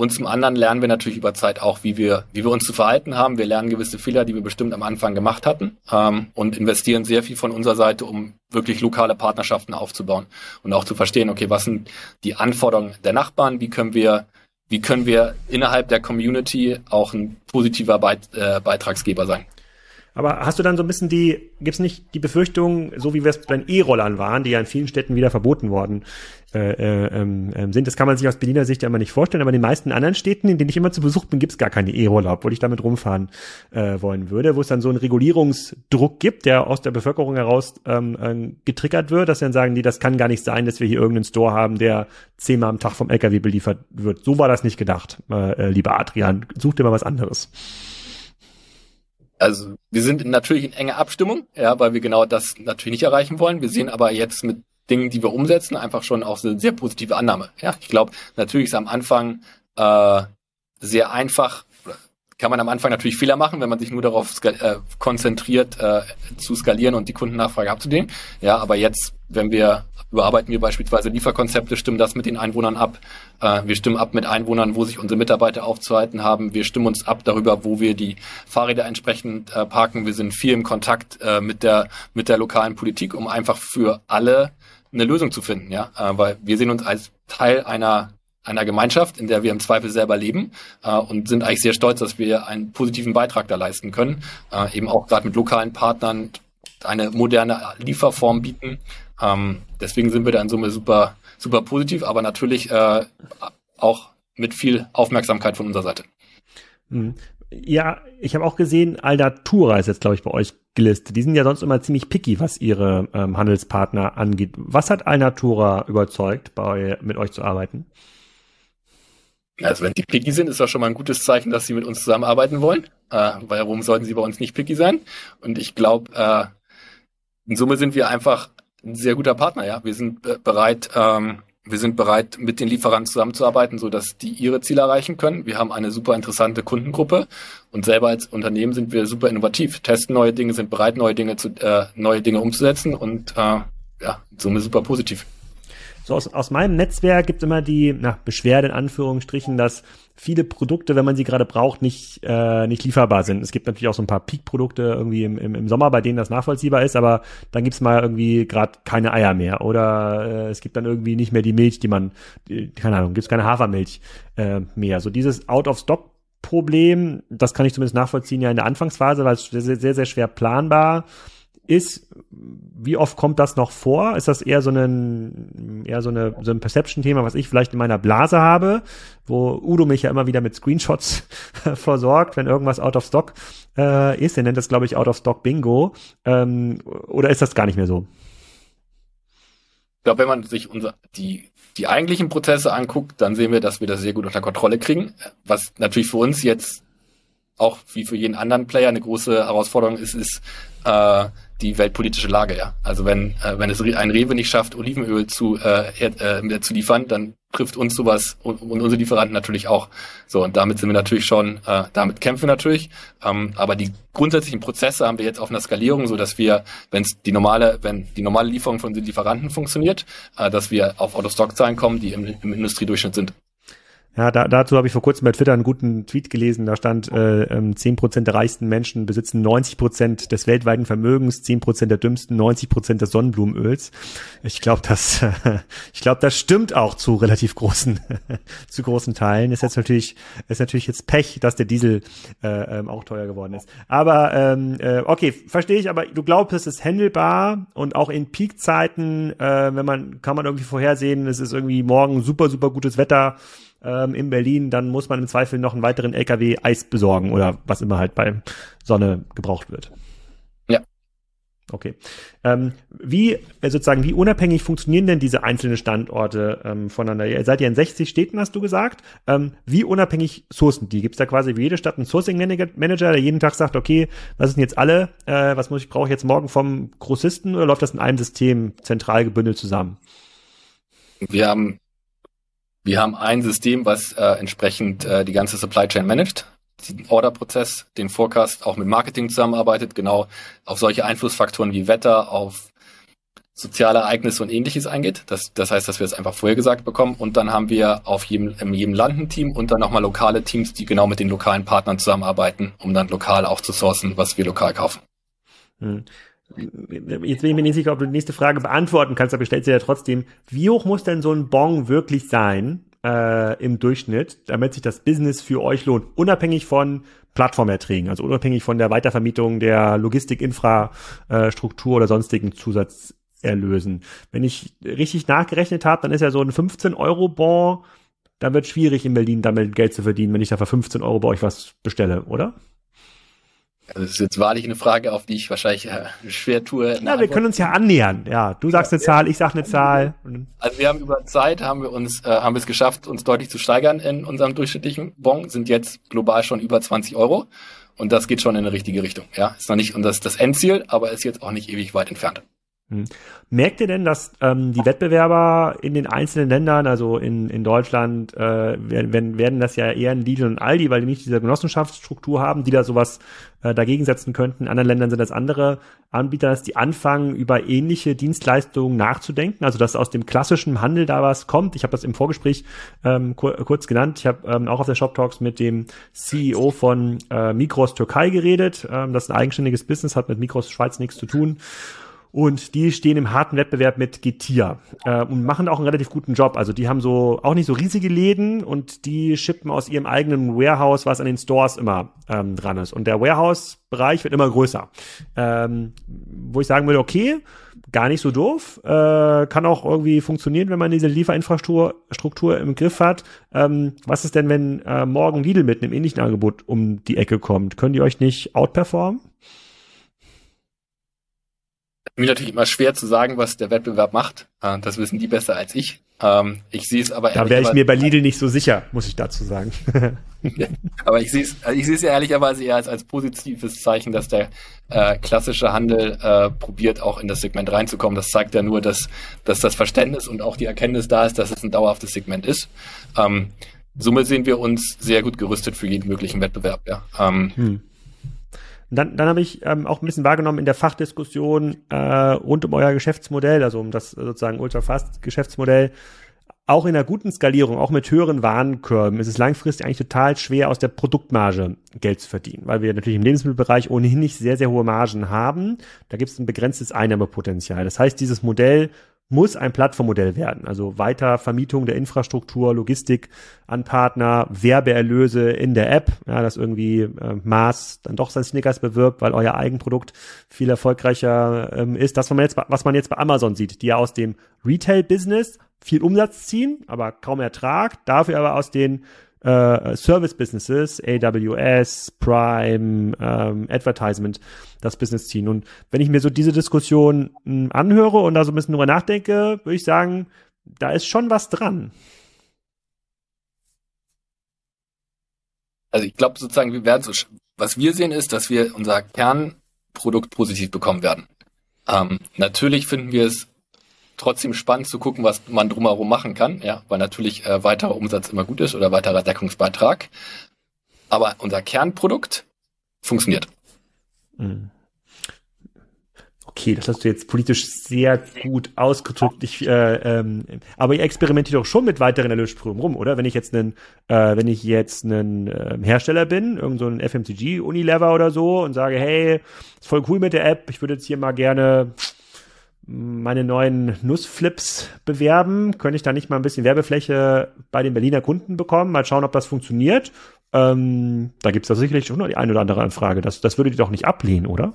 Und zum anderen lernen wir natürlich über Zeit auch, wie wir, wie wir uns zu verhalten haben. Wir lernen gewisse Fehler, die wir bestimmt am Anfang gemacht hatten, ähm, und investieren sehr viel von unserer Seite, um wirklich lokale Partnerschaften aufzubauen und auch zu verstehen, okay, was sind die Anforderungen der Nachbarn? Wie können wir, wie können wir innerhalb der Community auch ein positiver Beit, äh, Beitragsgeber sein? Aber hast du dann so ein bisschen die, gibt's nicht die Befürchtung, so wie wir es bei den E-Rollern waren, die ja in vielen Städten wieder verboten worden äh, äh, äh, sind, das kann man sich aus Berliner Sicht ja immer nicht vorstellen, aber in den meisten anderen Städten, in denen ich immer zu Besuch bin, gibt's gar keine E-Roller, obwohl ich damit rumfahren äh, wollen würde, wo es dann so einen Regulierungsdruck gibt, der aus der Bevölkerung heraus ähm, äh, getriggert wird, dass dann sagen die, das kann gar nicht sein, dass wir hier irgendeinen Store haben, der zehnmal am Tag vom LKW beliefert wird. So war das nicht gedacht, äh, äh, lieber Adrian. Such dir mal was anderes also wir sind natürlich in enger Abstimmung, ja, weil wir genau das natürlich nicht erreichen wollen. Wir sehen aber jetzt mit Dingen, die wir umsetzen, einfach schon auch eine sehr positive Annahme. Ja, ich glaube, natürlich ist am Anfang äh, sehr einfach, kann man am Anfang natürlich Fehler machen, wenn man sich nur darauf äh, konzentriert, äh, zu skalieren und die Kundennachfrage abzudecken. Ja, aber jetzt, wenn wir überarbeiten wir beispielsweise Lieferkonzepte, stimmen das mit den Einwohnern ab. Äh, wir stimmen ab mit Einwohnern, wo sich unsere Mitarbeiter aufzuhalten haben. Wir stimmen uns ab darüber, wo wir die Fahrräder entsprechend äh, parken. Wir sind viel im Kontakt äh, mit der mit der lokalen Politik, um einfach für alle eine Lösung zu finden, ja, äh, weil wir sehen uns als Teil einer einer Gemeinschaft, in der wir im Zweifel selber leben äh, und sind eigentlich sehr stolz, dass wir einen positiven Beitrag da leisten können, äh, eben auch gerade mit lokalen Partnern eine moderne Lieferform bieten. Ähm, deswegen sind wir da in Summe super, super positiv, aber natürlich äh, auch mit viel Aufmerksamkeit von unserer Seite. Mhm. Ja, ich habe auch gesehen, Aldatura ist jetzt, glaube ich, bei euch gelistet. Die sind ja sonst immer ziemlich picky, was ihre ähm, Handelspartner angeht. Was hat Alnatura überzeugt, bei, mit euch zu arbeiten? Also wenn die picky sind, ist das schon mal ein gutes Zeichen, dass sie mit uns zusammenarbeiten wollen. Äh, weil warum sollten sie bei uns nicht picky sein? Und ich glaube, äh, in Summe sind wir einfach ein sehr guter Partner, ja. Wir sind äh, bereit, ähm, wir sind bereit, mit den Lieferanten zusammenzuarbeiten, so dass die ihre Ziele erreichen können. Wir haben eine super interessante Kundengruppe und selber als Unternehmen sind wir super innovativ, testen neue Dinge, sind bereit, neue Dinge zu, äh, neue Dinge umzusetzen und äh, ja, in Summe super positiv. So aus, aus meinem Netzwerk gibt es immer die na, Beschwerde in Anführungsstrichen, dass viele Produkte, wenn man sie gerade braucht, nicht, äh, nicht lieferbar sind. Es gibt natürlich auch so ein paar Peak-Produkte irgendwie im, im, im Sommer, bei denen das nachvollziehbar ist, aber dann gibt's mal irgendwie gerade keine Eier mehr oder äh, es gibt dann irgendwie nicht mehr die Milch, die man, die, keine Ahnung, gibt's keine Hafermilch äh, mehr. So dieses Out-of-Stock Problem, das kann ich zumindest nachvollziehen ja in der Anfangsphase, weil es sehr, sehr, sehr schwer planbar ist, wie oft kommt das noch vor? Ist das eher so ein, eher so, eine, so ein Perception-Thema, was ich vielleicht in meiner Blase habe, wo Udo mich ja immer wieder mit Screenshots versorgt, wenn irgendwas out of stock äh, ist. Er nennt das, glaube ich, out of stock Bingo. Ähm, oder ist das gar nicht mehr so? Ich glaube, wenn man sich unser, die, die eigentlichen Prozesse anguckt, dann sehen wir, dass wir das sehr gut unter Kontrolle kriegen. Was natürlich für uns jetzt auch wie für jeden anderen Player eine große Herausforderung ist, ist äh, die weltpolitische Lage, ja. Also wenn, äh, wenn es ein Rewe nicht schafft, Olivenöl zu, äh, äh, zu liefern, dann trifft uns sowas und, und unsere Lieferanten natürlich auch. So, und damit sind wir natürlich schon, äh, damit kämpfen wir natürlich. Ähm, aber die grundsätzlichen Prozesse haben wir jetzt auf einer Skalierung, so dass wir, wenn die normale, wenn die normale Lieferung von den Lieferanten funktioniert, äh, dass wir auf Autostock-Zahlen kommen, die im, im Industriedurchschnitt sind. Ja, da, dazu habe ich vor kurzem bei Twitter einen guten Tweet gelesen. Da stand, äh, 10% ähm, der reichsten Menschen besitzen 90% des weltweiten Vermögens, 10% der dümmsten, 90% des Sonnenblumenöls. Ich glaube, das, ich glaube, das stimmt auch zu relativ großen, zu großen Teilen. Ist jetzt natürlich, ist natürlich jetzt Pech, dass der Diesel äh, ähm, auch teuer geworden ist. Aber ähm, äh, okay, verstehe ich. Aber du glaubst, es ist handelbar und auch in Peakzeiten, äh, wenn man kann man irgendwie vorhersehen, es ist irgendwie morgen super, super gutes Wetter ähm, in Berlin, dann muss man im Zweifel noch einen weiteren LKW Eis besorgen oder was immer halt bei Sonne gebraucht wird. Ja. Okay. Ähm, wie äh, sozusagen, wie unabhängig funktionieren denn diese einzelnen Standorte ähm, voneinander? Ihr seid ja in 60 Städten, hast du gesagt. Ähm, wie unabhängig sourcen die? Gibt es da quasi für jede Stadt einen Sourcing Manager, der jeden Tag sagt, okay, was sind jetzt alle? Äh, was muss ich brauche ich jetzt morgen vom Grossisten oder läuft das in einem System zentral gebündelt zusammen? Wir haben wir haben ein System, was äh, entsprechend äh, die ganze Supply Chain managt, den Orderprozess, den Forecast auch mit Marketing zusammenarbeitet, genau auf solche Einflussfaktoren wie Wetter, auf soziale Ereignisse und ähnliches eingeht. Das, das heißt, dass wir es einfach vorher gesagt bekommen. Und dann haben wir auf jedem, in jedem Land ein Team und dann nochmal lokale Teams, die genau mit den lokalen Partnern zusammenarbeiten, um dann lokal auch zu sourcen, was wir lokal kaufen. Hm. Jetzt bin ich mir nicht sicher, ob du die nächste Frage beantworten kannst, aber ich stelle sie ja trotzdem. Wie hoch muss denn so ein Bon wirklich sein äh, im Durchschnitt, damit sich das Business für euch lohnt, unabhängig von Plattformerträgen, also unabhängig von der Weitervermietung der Logistikinfrastruktur oder sonstigen Zusatzerlösen. Wenn ich richtig nachgerechnet habe, dann ist ja so ein 15-Euro-Bon, da wird schwierig in Berlin damit Geld zu verdienen, wenn ich da für 15 Euro bei euch was bestelle, oder? Also das ist jetzt wahrlich eine Frage, auf die ich wahrscheinlich äh, schwer tue. Ja, wir können uns ja annähern. Ja, du sagst eine Zahl, ich sag eine Zahl. Also wir haben über Zeit haben wir uns äh, haben wir es geschafft, uns deutlich zu steigern in unserem durchschnittlichen Bon. Sind jetzt global schon über 20 Euro und das geht schon in eine richtige Richtung. Ja, ist noch nicht und das das Endziel, aber ist jetzt auch nicht ewig weit entfernt. Hm. Merkt ihr denn, dass ähm, die Wettbewerber in den einzelnen Ländern, also in, in Deutschland, äh, werden, werden das ja eher ein Lidl und Aldi, weil die nicht diese Genossenschaftsstruktur haben, die da sowas äh, dagegen setzen könnten. In anderen Ländern sind das andere Anbieter, dass die anfangen, über ähnliche Dienstleistungen nachzudenken, also dass aus dem klassischen Handel da was kommt. Ich habe das im Vorgespräch ähm, kur kurz genannt. Ich habe ähm, auch auf der Shop Talks mit dem CEO von äh, Mikros Türkei geredet. Ähm, das ist ein eigenständiges Business, hat mit Mikros Schweiz nichts zu tun. Und die stehen im harten Wettbewerb mit Getir äh, und machen auch einen relativ guten Job. Also die haben so auch nicht so riesige Läden und die schippen aus ihrem eigenen Warehouse, was an den Stores immer ähm, dran ist. Und der Warehouse-Bereich wird immer größer. Ähm, wo ich sagen würde, okay, gar nicht so doof, äh, kann auch irgendwie funktionieren, wenn man diese Lieferinfrastruktur Struktur im Griff hat. Ähm, was ist denn, wenn äh, morgen Lidl mit einem ähnlichen Angebot um die Ecke kommt? Können die euch nicht outperformen? Mir natürlich immer schwer zu sagen, was der Wettbewerb macht. Äh, das wissen die besser als ich. Ähm, ich sehe es aber. Da wäre ich mir bei Lidl nicht so sicher, muss ich dazu sagen. aber ich sehe es, ich sehe es ja ehrlicherweise eher als, als positives Zeichen, dass der äh, klassische Handel äh, probiert, auch in das Segment reinzukommen. Das zeigt ja nur, dass, dass das Verständnis und auch die Erkenntnis da ist, dass es ein dauerhaftes Segment ist. Ähm, somit sehen wir uns sehr gut gerüstet für jeden möglichen Wettbewerb. Ja. Ähm, hm. Dann, dann habe ich ähm, auch ein bisschen wahrgenommen in der Fachdiskussion äh, rund um euer Geschäftsmodell, also um das sozusagen Ultrafast-Geschäftsmodell, auch in einer guten Skalierung, auch mit höheren Warenkörben, ist es langfristig eigentlich total schwer, aus der Produktmarge Geld zu verdienen, weil wir natürlich im Lebensmittelbereich ohnehin nicht sehr, sehr hohe Margen haben. Da gibt es ein begrenztes Einnahmepotenzial. Das heißt, dieses Modell muss ein Plattformmodell werden. Also weiter Vermietung der Infrastruktur, Logistik an Partner, Werbeerlöse in der App, ja, dass irgendwie äh, Mars dann doch sein Snickers bewirbt, weil euer Eigenprodukt viel erfolgreicher ähm, ist. Das, was man, jetzt, was man jetzt bei Amazon sieht, die ja aus dem Retail-Business viel Umsatz ziehen, aber kaum Ertrag, dafür aber aus den äh, Service-Businesses, AWS, Prime, ähm, Advertisement, das Business ziehen. Und wenn ich mir so diese Diskussion mh, hm, anhöre und da so ein bisschen drüber nachdenke, würde ich sagen, da ist schon was dran. Also ich glaube sozusagen, wir werden so, was wir sehen ist, dass wir unser Kernprodukt positiv bekommen werden. Ähm, natürlich finden wir es trotzdem spannend zu gucken, was man drumherum machen kann, ja, weil natürlich äh, weiterer Umsatz immer gut ist oder weiterer Deckungsbeitrag. Aber unser Kernprodukt funktioniert. Mhm. Okay, das hast du jetzt politisch sehr gut ausgedrückt. Ich, äh, ähm, aber ihr experimentiert doch schon mit weiteren Erlösströmen rum, oder? Wenn ich jetzt einen, äh, wenn ich jetzt einen äh, Hersteller bin, irgend so FMCG Unilever oder so und sage, hey, ist voll cool mit der App, ich würde jetzt hier mal gerne meine neuen Nussflips bewerben, könnte ich da nicht mal ein bisschen Werbefläche bei den Berliner Kunden bekommen, mal schauen, ob das funktioniert. Ähm, da gibt es da sicherlich schon noch die eine oder andere Anfrage. Das, das würdet ihr doch nicht ablehnen, oder?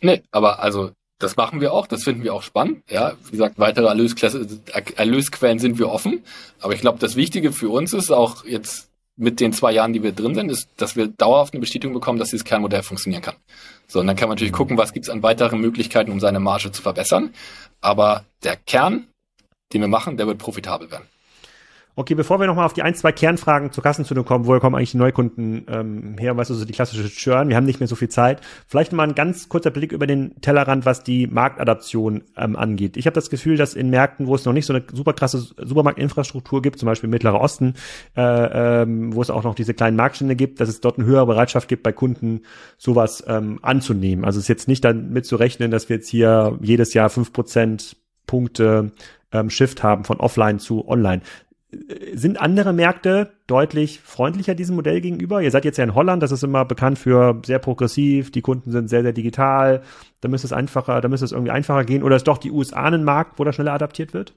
Nee, aber also das machen wir auch, das finden wir auch spannend. Ja, wie gesagt, weitere Erlösklasse, Erlösquellen sind wir offen. Aber ich glaube, das Wichtige für uns ist auch jetzt mit den zwei Jahren, die wir drin sind, ist, dass wir dauerhaft eine Bestätigung bekommen, dass dieses Kernmodell funktionieren kann. So, und dann kann man natürlich gucken, was gibt's an weiteren Möglichkeiten, um seine Marge zu verbessern. Aber der Kern, den wir machen, der wird profitabel werden. Okay, bevor wir nochmal auf die ein, zwei Kernfragen zur Kassenzone kommen, woher kommen eigentlich die Neukunden ähm, her, weißt du, so die klassische Churn, wir haben nicht mehr so viel Zeit. Vielleicht mal ein ganz kurzer Blick über den Tellerrand, was die Marktadaption ähm, angeht. Ich habe das Gefühl, dass in Märkten, wo es noch nicht so eine super krasse Supermarktinfrastruktur gibt, zum Beispiel Mittlerer Osten, äh, ähm, wo es auch noch diese kleinen Marktstände gibt, dass es dort eine höhere Bereitschaft gibt, bei Kunden sowas ähm, anzunehmen. Also es ist jetzt nicht damit zu rechnen, dass wir jetzt hier jedes Jahr fünf Prozent Punkte ähm, Shift haben von offline zu online sind andere Märkte deutlich freundlicher diesem Modell gegenüber? Ihr seid jetzt ja in Holland, das ist immer bekannt für sehr progressiv, die Kunden sind sehr, sehr digital, da müsste es einfacher, da müsste es irgendwie einfacher gehen. Oder ist doch die USA ein Markt, wo das schneller adaptiert wird?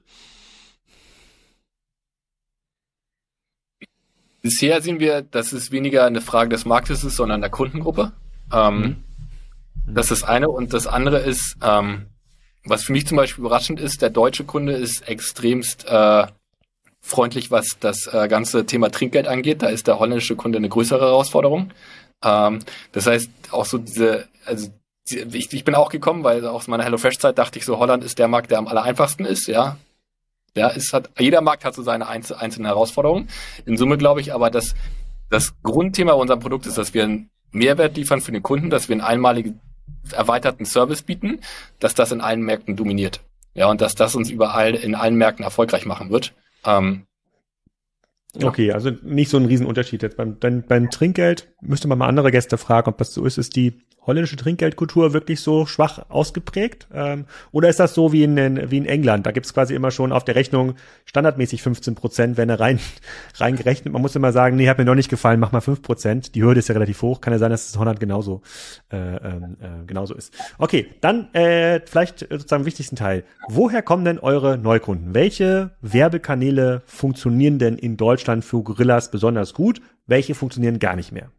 Bisher sehen wir, dass es weniger eine Frage des Marktes ist, sondern der Kundengruppe. Ähm, mhm. Das ist das eine. Und das andere ist, ähm, was für mich zum Beispiel überraschend ist, der deutsche Kunde ist extremst äh, freundlich, was das äh, ganze Thema Trinkgeld angeht. Da ist der holländische Kunde eine größere Herausforderung. Ähm, das heißt, auch so diese, also ich, ich bin auch gekommen, weil aus meiner HelloFresh-Zeit dachte ich so, Holland ist der Markt, der am aller einfachsten ist, ja. Ja, ist hat, jeder Markt hat so seine einzelnen Herausforderungen. In Summe glaube ich aber, dass das Grundthema unserer Produkt ist, dass wir einen Mehrwert liefern für den Kunden, dass wir einen einmaligen erweiterten Service bieten, dass das in allen Märkten dominiert. Ja, und dass das uns überall in allen Märkten erfolgreich machen wird. Ähm, ja. Okay, also nicht so ein Riesenunterschied jetzt. Beim, beim, beim Trinkgeld müsste man mal andere Gäste fragen, ob das so ist. Ist die holländische Trinkgeldkultur wirklich so schwach ausgeprägt? Ähm, oder ist das so wie in, wie in England? Da gibt's quasi immer schon auf der Rechnung standardmäßig 15 Prozent, wenn er rein reingerechnet. Man muss immer sagen, nee, hat mir noch nicht gefallen, mach mal 5 Prozent. Die Hürde ist ja relativ hoch. Kann ja sein, dass es in Holland genauso, äh, ähm, äh, genauso ist. Okay, dann äh, vielleicht sozusagen im wichtigsten Teil. Woher kommen denn eure Neukunden? Welche Werbekanäle funktionieren denn in Deutschland für Gorillas besonders gut? Welche funktionieren gar nicht mehr?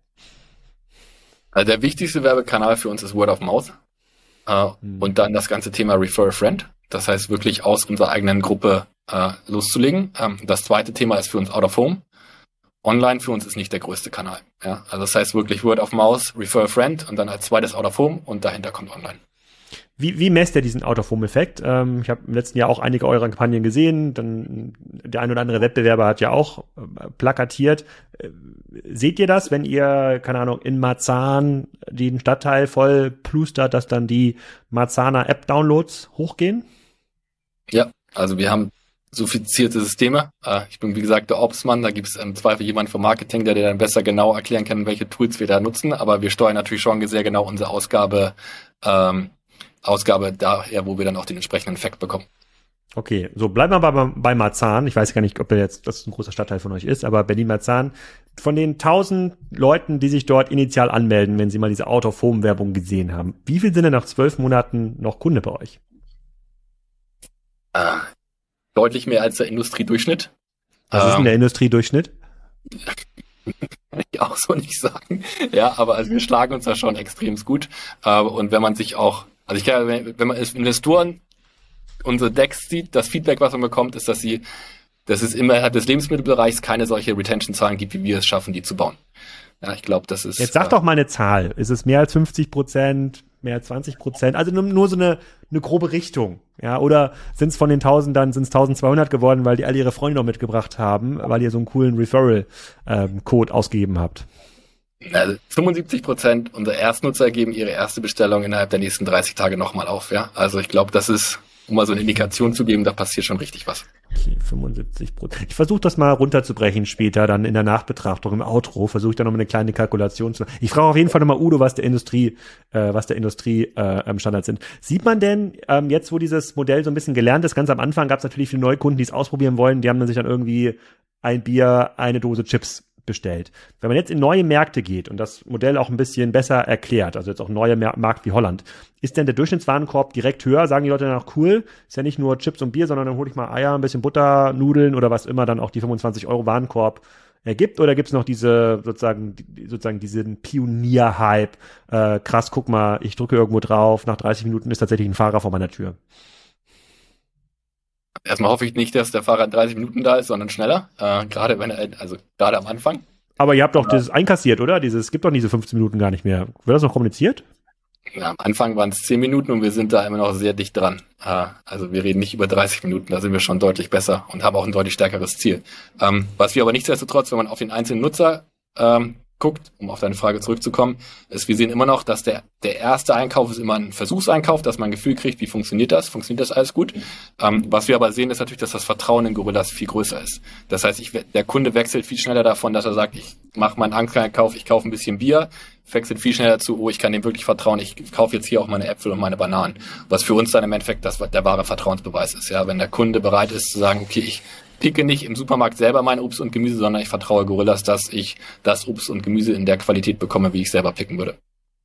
Also der wichtigste Werbekanal für uns ist Word of Mouth. Äh, mhm. Und dann das ganze Thema Refer a Friend. Das heißt, wirklich aus unserer eigenen Gruppe äh, loszulegen. Ähm, das zweite Thema ist für uns Out of Home. Online für uns ist nicht der größte Kanal. Ja? Also das heißt wirklich Word of Mouth, Refer a Friend und dann als zweites Out of Home und dahinter kommt Online. Wie, wie messt ihr diesen Out-of-Home-Effekt? Ähm, ich habe im letzten Jahr auch einige eurer Kampagnen gesehen. Dann der ein oder andere Wettbewerber hat ja auch äh, plakatiert. Äh, seht ihr das, wenn ihr, keine Ahnung, in Marzahn den Stadtteil voll plustert, dass dann die Marzahner App-Downloads hochgehen? Ja, also wir haben sophistizierte Systeme. Äh, ich bin, wie gesagt, der Obsmann. Da gibt es im Zweifel jemanden vom Marketing, der dir dann besser genau erklären kann, welche Tools wir da nutzen. Aber wir steuern natürlich schon sehr genau unsere Ausgabe ähm, Ausgabe daher, wo wir dann auch den entsprechenden Effekt bekommen. Okay, so bleiben wir aber bei Marzahn. Ich weiß gar nicht, ob er jetzt das ein großer Stadtteil von euch ist, aber Berlin-Marzahn. Von den tausend Leuten, die sich dort initial anmelden, wenn sie mal diese Out-of-Home-Werbung gesehen haben, wie viel sind denn nach zwölf Monaten noch Kunde bei euch? Äh, deutlich mehr als der Industriedurchschnitt. Was ähm, ist denn der ähm, Industriedurchschnitt? Kann ich auch so nicht sagen. Ja, aber also wir schlagen uns da schon extrem gut. Äh, und wenn man sich auch also ich kann, wenn man als Investoren unsere Decks sieht, das Feedback, was man bekommt, ist, dass sie, dass es innerhalb des Lebensmittelbereichs keine solche Retention-Zahlen gibt, wie wir es schaffen, die zu bauen. Ja, ich glaube, das ist. Jetzt sag äh, doch mal eine Zahl. Ist es mehr als 50 Prozent, mehr als 20 Prozent? Also nur, nur so eine, eine grobe Richtung. Ja, oder sind es von den 1000 dann, sind es 1200 geworden, weil die alle ihre Freunde noch mitgebracht haben, weil ihr so einen coolen Referral-Code ähm, ausgegeben habt? Also 75 Prozent unserer Erstnutzer geben ihre erste Bestellung innerhalb der nächsten 30 Tage nochmal auf. Ja, also ich glaube, das ist, um mal so eine Indikation zu geben, da passiert schon richtig was. Okay, 75 Prozent. Ich versuche das mal runterzubrechen später, dann in der Nachbetrachtung, im Outro, versuche ich dann noch mal eine kleine Kalkulation zu machen. Ich frage auf jeden Fall nochmal Udo, was der Industrie, äh, was der Industrie äh, Standards sind. Sieht man denn, ähm, jetzt wo dieses Modell so ein bisschen gelernt ist, ganz am Anfang gab es natürlich viele Neukunden, die es ausprobieren wollen, die haben dann sich dann irgendwie ein Bier, eine Dose Chips bestellt. Wenn man jetzt in neue Märkte geht und das Modell auch ein bisschen besser erklärt, also jetzt auch neue Markt wie Holland, ist denn der Durchschnittswarenkorb direkt höher? Sagen die Leute dann auch cool, ist ja nicht nur Chips und Bier, sondern dann hole ich mal Eier, ein bisschen Butter, Nudeln oder was immer dann auch die 25 Euro Warenkorb ergibt oder gibt es noch diese sozusagen sozusagen diesen Pionier-Hype? Äh, krass, guck mal, ich drücke irgendwo drauf, nach 30 Minuten ist tatsächlich ein Fahrer vor meiner Tür. Erstmal hoffe ich nicht, dass der Fahrer 30 Minuten da ist, sondern schneller. Äh, gerade wenn er, also gerade am Anfang. Aber ihr habt doch ja. das einkassiert, oder? Dieses, es gibt doch diese 15 Minuten gar nicht mehr. Wird das noch kommuniziert? Ja, am Anfang waren es 10 Minuten und wir sind da immer noch sehr dicht dran. Äh, also wir reden nicht über 30 Minuten, da sind wir schon deutlich besser und haben auch ein deutlich stärkeres Ziel. Ähm, was wir aber nichtsdestotrotz, wenn man auf den einzelnen Nutzer ähm, guckt, um auf deine Frage zurückzukommen, ist, wir sehen immer noch, dass der, der erste Einkauf ist immer ein Versuchseinkauf, dass man ein Gefühl kriegt, wie funktioniert das, funktioniert das alles gut. Ähm, was wir aber sehen, ist natürlich, dass das Vertrauen in Gorillas viel größer ist. Das heißt, ich, der Kunde wechselt viel schneller davon, dass er sagt, ich mache meinen Einkauf, ich kaufe ein bisschen Bier, wechselt viel schneller zu, oh, ich kann dem wirklich vertrauen, ich kaufe jetzt hier auch meine Äpfel und meine Bananen. Was für uns dann im Endeffekt das, der wahre Vertrauensbeweis ist. Ja, wenn der Kunde bereit ist zu sagen, okay, ich picke nicht im Supermarkt selber mein Obst und Gemüse, sondern ich vertraue Gorillas, dass ich das Obst und Gemüse in der Qualität bekomme, wie ich selber picken würde.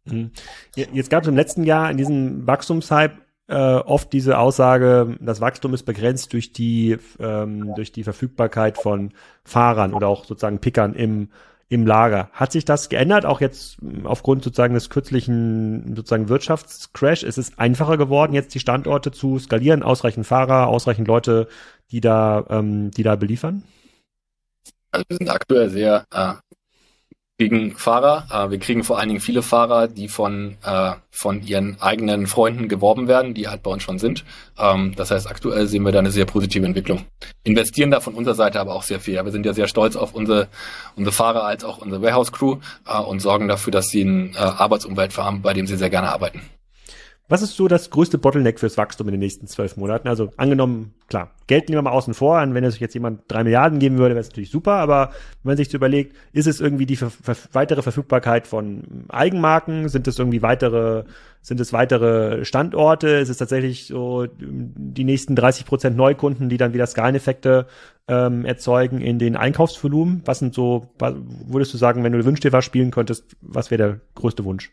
Mhm. Jetzt gab es im letzten Jahr in diesem Wachstumshype äh, oft diese Aussage, das Wachstum ist begrenzt durch die ähm, durch die Verfügbarkeit von Fahrern oder auch sozusagen Pickern im im Lager. Hat sich das geändert, auch jetzt aufgrund sozusagen des kürzlichen sozusagen Wirtschaftscrash? Ist es einfacher geworden, jetzt die Standorte zu skalieren, ausreichend Fahrer, ausreichend Leute, die da, ähm, die da beliefern? Also wir sind aktuell sehr äh, kriegen Fahrer. Äh, wir kriegen vor allen Dingen viele Fahrer, die von, äh, von ihren eigenen Freunden geworben werden, die halt bei uns schon sind. Ähm, das heißt, aktuell sehen wir da eine sehr positive Entwicklung. Investieren da von unserer Seite aber auch sehr viel. Wir sind ja sehr stolz auf unsere, unsere Fahrer als auch unsere Warehouse-Crew äh, und sorgen dafür, dass sie ein äh, Arbeitsumwelt haben, bei dem sie sehr gerne arbeiten. Was ist so das größte Bottleneck fürs Wachstum in den nächsten zwölf Monaten? Also angenommen, klar, Geld nehmen wir mal außen vor, wenn es jetzt jemand drei Milliarden geben würde, wäre es natürlich super, aber wenn man sich so überlegt, ist es irgendwie die ver ver weitere Verfügbarkeit von Eigenmarken? Sind es irgendwie weitere, sind es weitere Standorte? Ist es tatsächlich so die nächsten 30 Prozent Neukunden, die dann wieder Skaleneffekte ähm, erzeugen in den Einkaufsvolumen? Was sind so, würdest du sagen, wenn du Wünsch dir was spielen könntest, was wäre der größte Wunsch?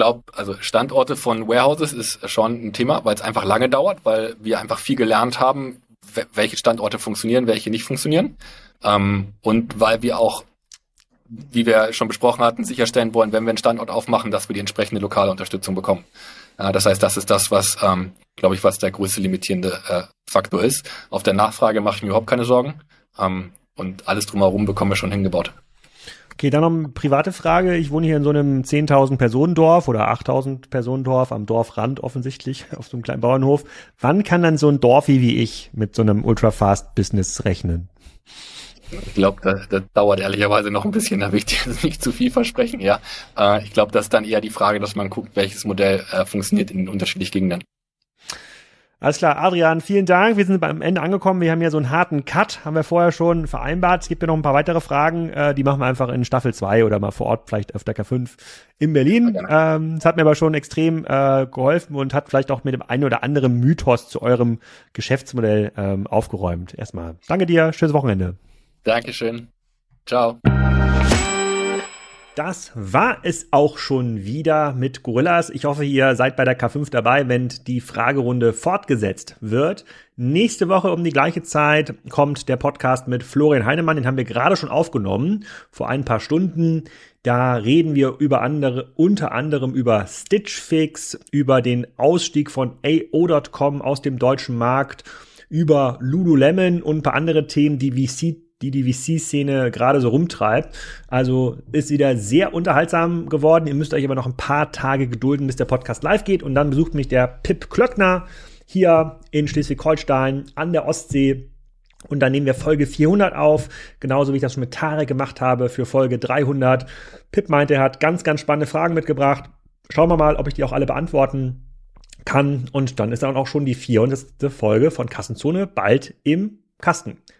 Glaube, also Standorte von Warehouses ist schon ein Thema, weil es einfach lange dauert, weil wir einfach viel gelernt haben, welche Standorte funktionieren, welche nicht funktionieren. Ähm, und weil wir auch, wie wir schon besprochen hatten, sicherstellen wollen, wenn wir einen Standort aufmachen, dass wir die entsprechende lokale Unterstützung bekommen. Ja, das heißt, das ist das, was, ähm, glaube ich, was der größte limitierende äh, Faktor ist. Auf der Nachfrage mache ich mir überhaupt keine Sorgen. Ähm, und alles drumherum bekommen wir schon hingebaut. Okay, dann noch eine private Frage. Ich wohne hier in so einem 10.000 Personendorf oder 8.000 Personendorf am Dorfrand offensichtlich auf so einem kleinen Bauernhof. Wann kann dann so ein Dorfi wie ich mit so einem Ultra-Fast-Business rechnen? Ich glaube, das, das dauert ehrlicherweise noch ein bisschen, da will ich dir nicht zu viel versprechen, ja. Äh, ich glaube, das ist dann eher die Frage, dass man guckt, welches Modell äh, funktioniert in unterschiedlichen Gegenden. Alles klar, Adrian, vielen Dank. Wir sind beim Ende angekommen. Wir haben ja so einen harten Cut, haben wir vorher schon vereinbart. Es gibt ja noch ein paar weitere Fragen, äh, die machen wir einfach in Staffel 2 oder mal vor Ort, vielleicht auf der K5 in Berlin. Ähm, es hat mir aber schon extrem äh, geholfen und hat vielleicht auch mit dem einen oder anderen Mythos zu eurem Geschäftsmodell ähm, aufgeräumt. Erstmal danke dir, schönes Wochenende. Dankeschön. Ciao. Das war es auch schon wieder mit Gorillas. Ich hoffe, ihr seid bei der K5 dabei, wenn die Fragerunde fortgesetzt wird. Nächste Woche um die gleiche Zeit kommt der Podcast mit Florian Heinemann. Den haben wir gerade schon aufgenommen, vor ein paar Stunden. Da reden wir über andere, unter anderem über Stitch Fix, über den Ausstieg von AO.com aus dem deutschen Markt, über Lululemon und ein paar andere Themen, die VC die die VC-Szene gerade so rumtreibt. Also ist wieder sehr unterhaltsam geworden. Ihr müsst euch aber noch ein paar Tage gedulden, bis der Podcast live geht. Und dann besucht mich der Pip Klöckner hier in Schleswig-Holstein an der Ostsee. Und dann nehmen wir Folge 400 auf, genauso wie ich das schon mit Tarek gemacht habe für Folge 300. Pip meinte, er hat ganz, ganz spannende Fragen mitgebracht. Schauen wir mal, ob ich die auch alle beantworten kann. Und dann ist dann auch schon die 400. Folge von Kassenzone bald im Kasten.